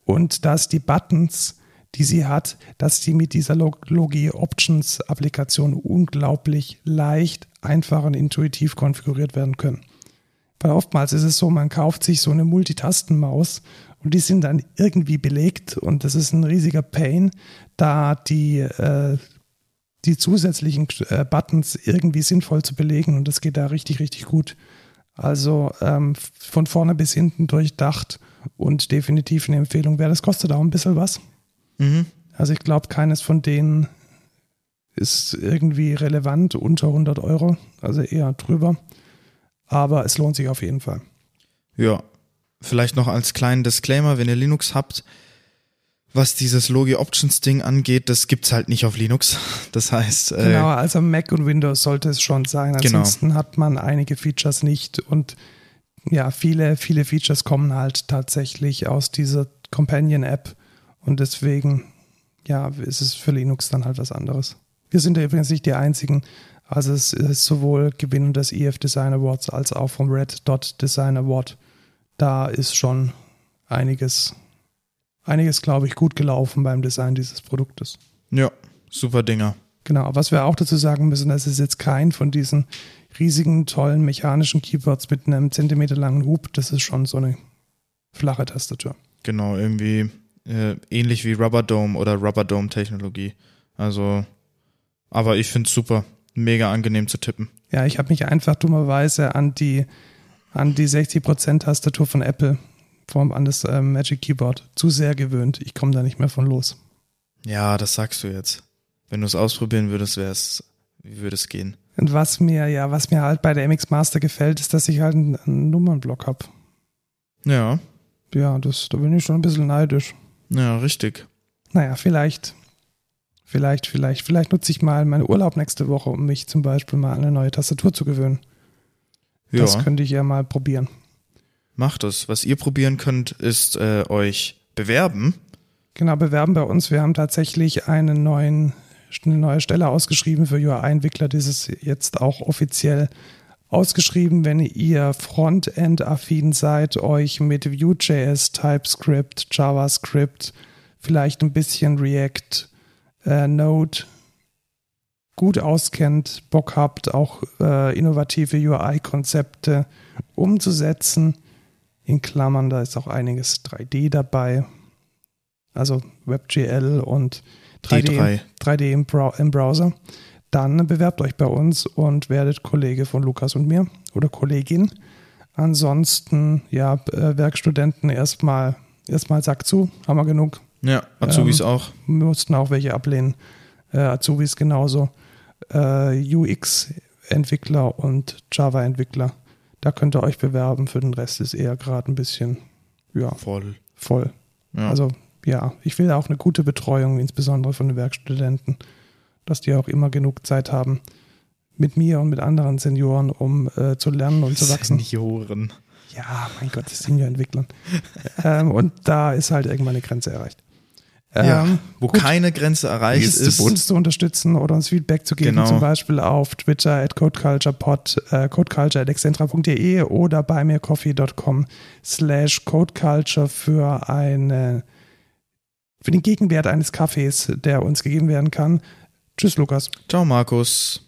Und dass die Buttons, die sie hat, dass die mit dieser Logi Options Applikation unglaublich leicht, einfach und intuitiv konfiguriert werden können. Weil oftmals ist es so, man kauft sich so eine Multitastenmaus und die sind dann irgendwie belegt und das ist ein riesiger Pain, da die, äh, die zusätzlichen äh, Buttons irgendwie sinnvoll zu belegen und das geht da richtig, richtig gut. Also ähm, von vorne bis hinten durchdacht und definitiv eine Empfehlung wäre. Das kostet auch ein bisschen was. Mhm. Also ich glaube, keines von denen ist irgendwie relevant unter 100 Euro, also eher drüber. Aber es lohnt sich auf jeden Fall. Ja, vielleicht noch als kleinen Disclaimer, wenn ihr Linux habt, was dieses Logi Options Ding angeht, das gibt's halt nicht auf Linux. [laughs] Das heißt, äh, genau, also Mac und Windows sollte es schon sein. Genau. Ansonsten hat man einige Features nicht und ja, viele, viele Features kommen halt tatsächlich aus dieser Companion App und deswegen, ja, ist es für Linux dann halt was anderes. Wir sind ja übrigens nicht die einzigen. Also es ist sowohl Gewinn des EF Design Awards als auch vom Red Dot Design Award. Da ist schon einiges einiges, glaube ich, gut gelaufen beim Design dieses Produktes. ja, super Dinger. Genau, was wir auch dazu sagen müssen, das ist jetzt kein von diesen riesigen, tollen mechanischen Keyboards mit einem zentimeterlangen Hub. Das ist schon so eine flache Tastatur. Genau, irgendwie äh, ähnlich wie Rubber Dome oder Rubber Dome Technologie. Also, aber ich finde es super. Mega angenehm zu tippen. Ja, ich habe mich einfach dummerweise an die, an die 60% Tastatur von Apple, vom, an das äh, Magic Keyboard, zu sehr gewöhnt. Ich komme da nicht mehr von los. Ja, das sagst du jetzt. Wenn du es ausprobieren würdest, wär's, wie würde es gehen? Und was mir, ja, was mir halt bei der MX Master gefällt, ist, dass ich halt einen, einen Nummernblock habe. Ja, Ja, das, da bin ich schon ein bisschen neidisch. ja, richtig. Naja, vielleicht, vielleicht, vielleicht, vielleicht nutze ich mal meinen Urlaub nächste Woche, um mich zum Beispiel mal an eine neue Tastatur zu gewöhnen. Ja, Das könnte ich ja mal probieren. Macht es. Was ihr probieren könnt, ist äh, euch bewerben. Genau, bewerben bei uns. Wir haben tatsächlich einen neuen, eine neue Stelle ausgeschrieben für UI-Entwickler. Das ist jetzt auch offiziell ausgeschrieben, wenn ihr Frontend-affin seid, euch mit Vue.js, TypeScript, JavaScript, vielleicht ein bisschen React, äh, Node gut auskennt, Bock habt, auch äh, innovative UI-Konzepte umzusetzen. In Klammern, da ist auch einiges 3D dabei. Also WebGL und 3D, D3. 3D im, Brow im Browser. Dann bewerbt euch bei uns und werdet Kollege von Lukas und mir oder Kollegin. Ansonsten, ja, äh, Werkstudenten erstmal erstmal Sack zu, haben wir genug. Ja, Azubis Ähm, auch. Wir mussten auch welche ablehnen. Äh, Azubis genauso. Äh, UX-Entwickler und Java-Entwickler. Da könnt ihr euch bewerben. Für den Rest ist eher gerade ein bisschen ja, Voll. voll. Ja. Also ja, ich will auch eine gute Betreuung, insbesondere von den Werkstudenten, dass die auch immer genug Zeit haben mit mir und mit anderen Senioren, um äh, zu lernen und zu wachsen. Senioren. Ja, mein Gott, Senior-Entwicklern. [laughs] ähm, und da ist halt irgendwann eine Grenze erreicht. Ja, wo gut. keine Grenze erreicht ist, ist. uns zu unterstützen oder uns Feedback zu geben, Genau. zum Beispiel auf Twitter at codeculturepod, äh, codeculture.excentra.de oder bei mircoffee.com slash codeculture für eine für den Gegenwert eines Kaffees, der uns gegeben werden kann. Tschüss, Lukas. Ciao, Markus.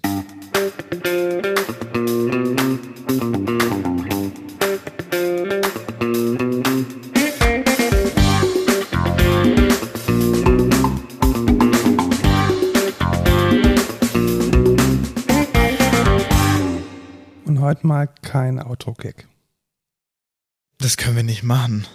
Mal kein Outro-Gag. Das können wir nicht machen.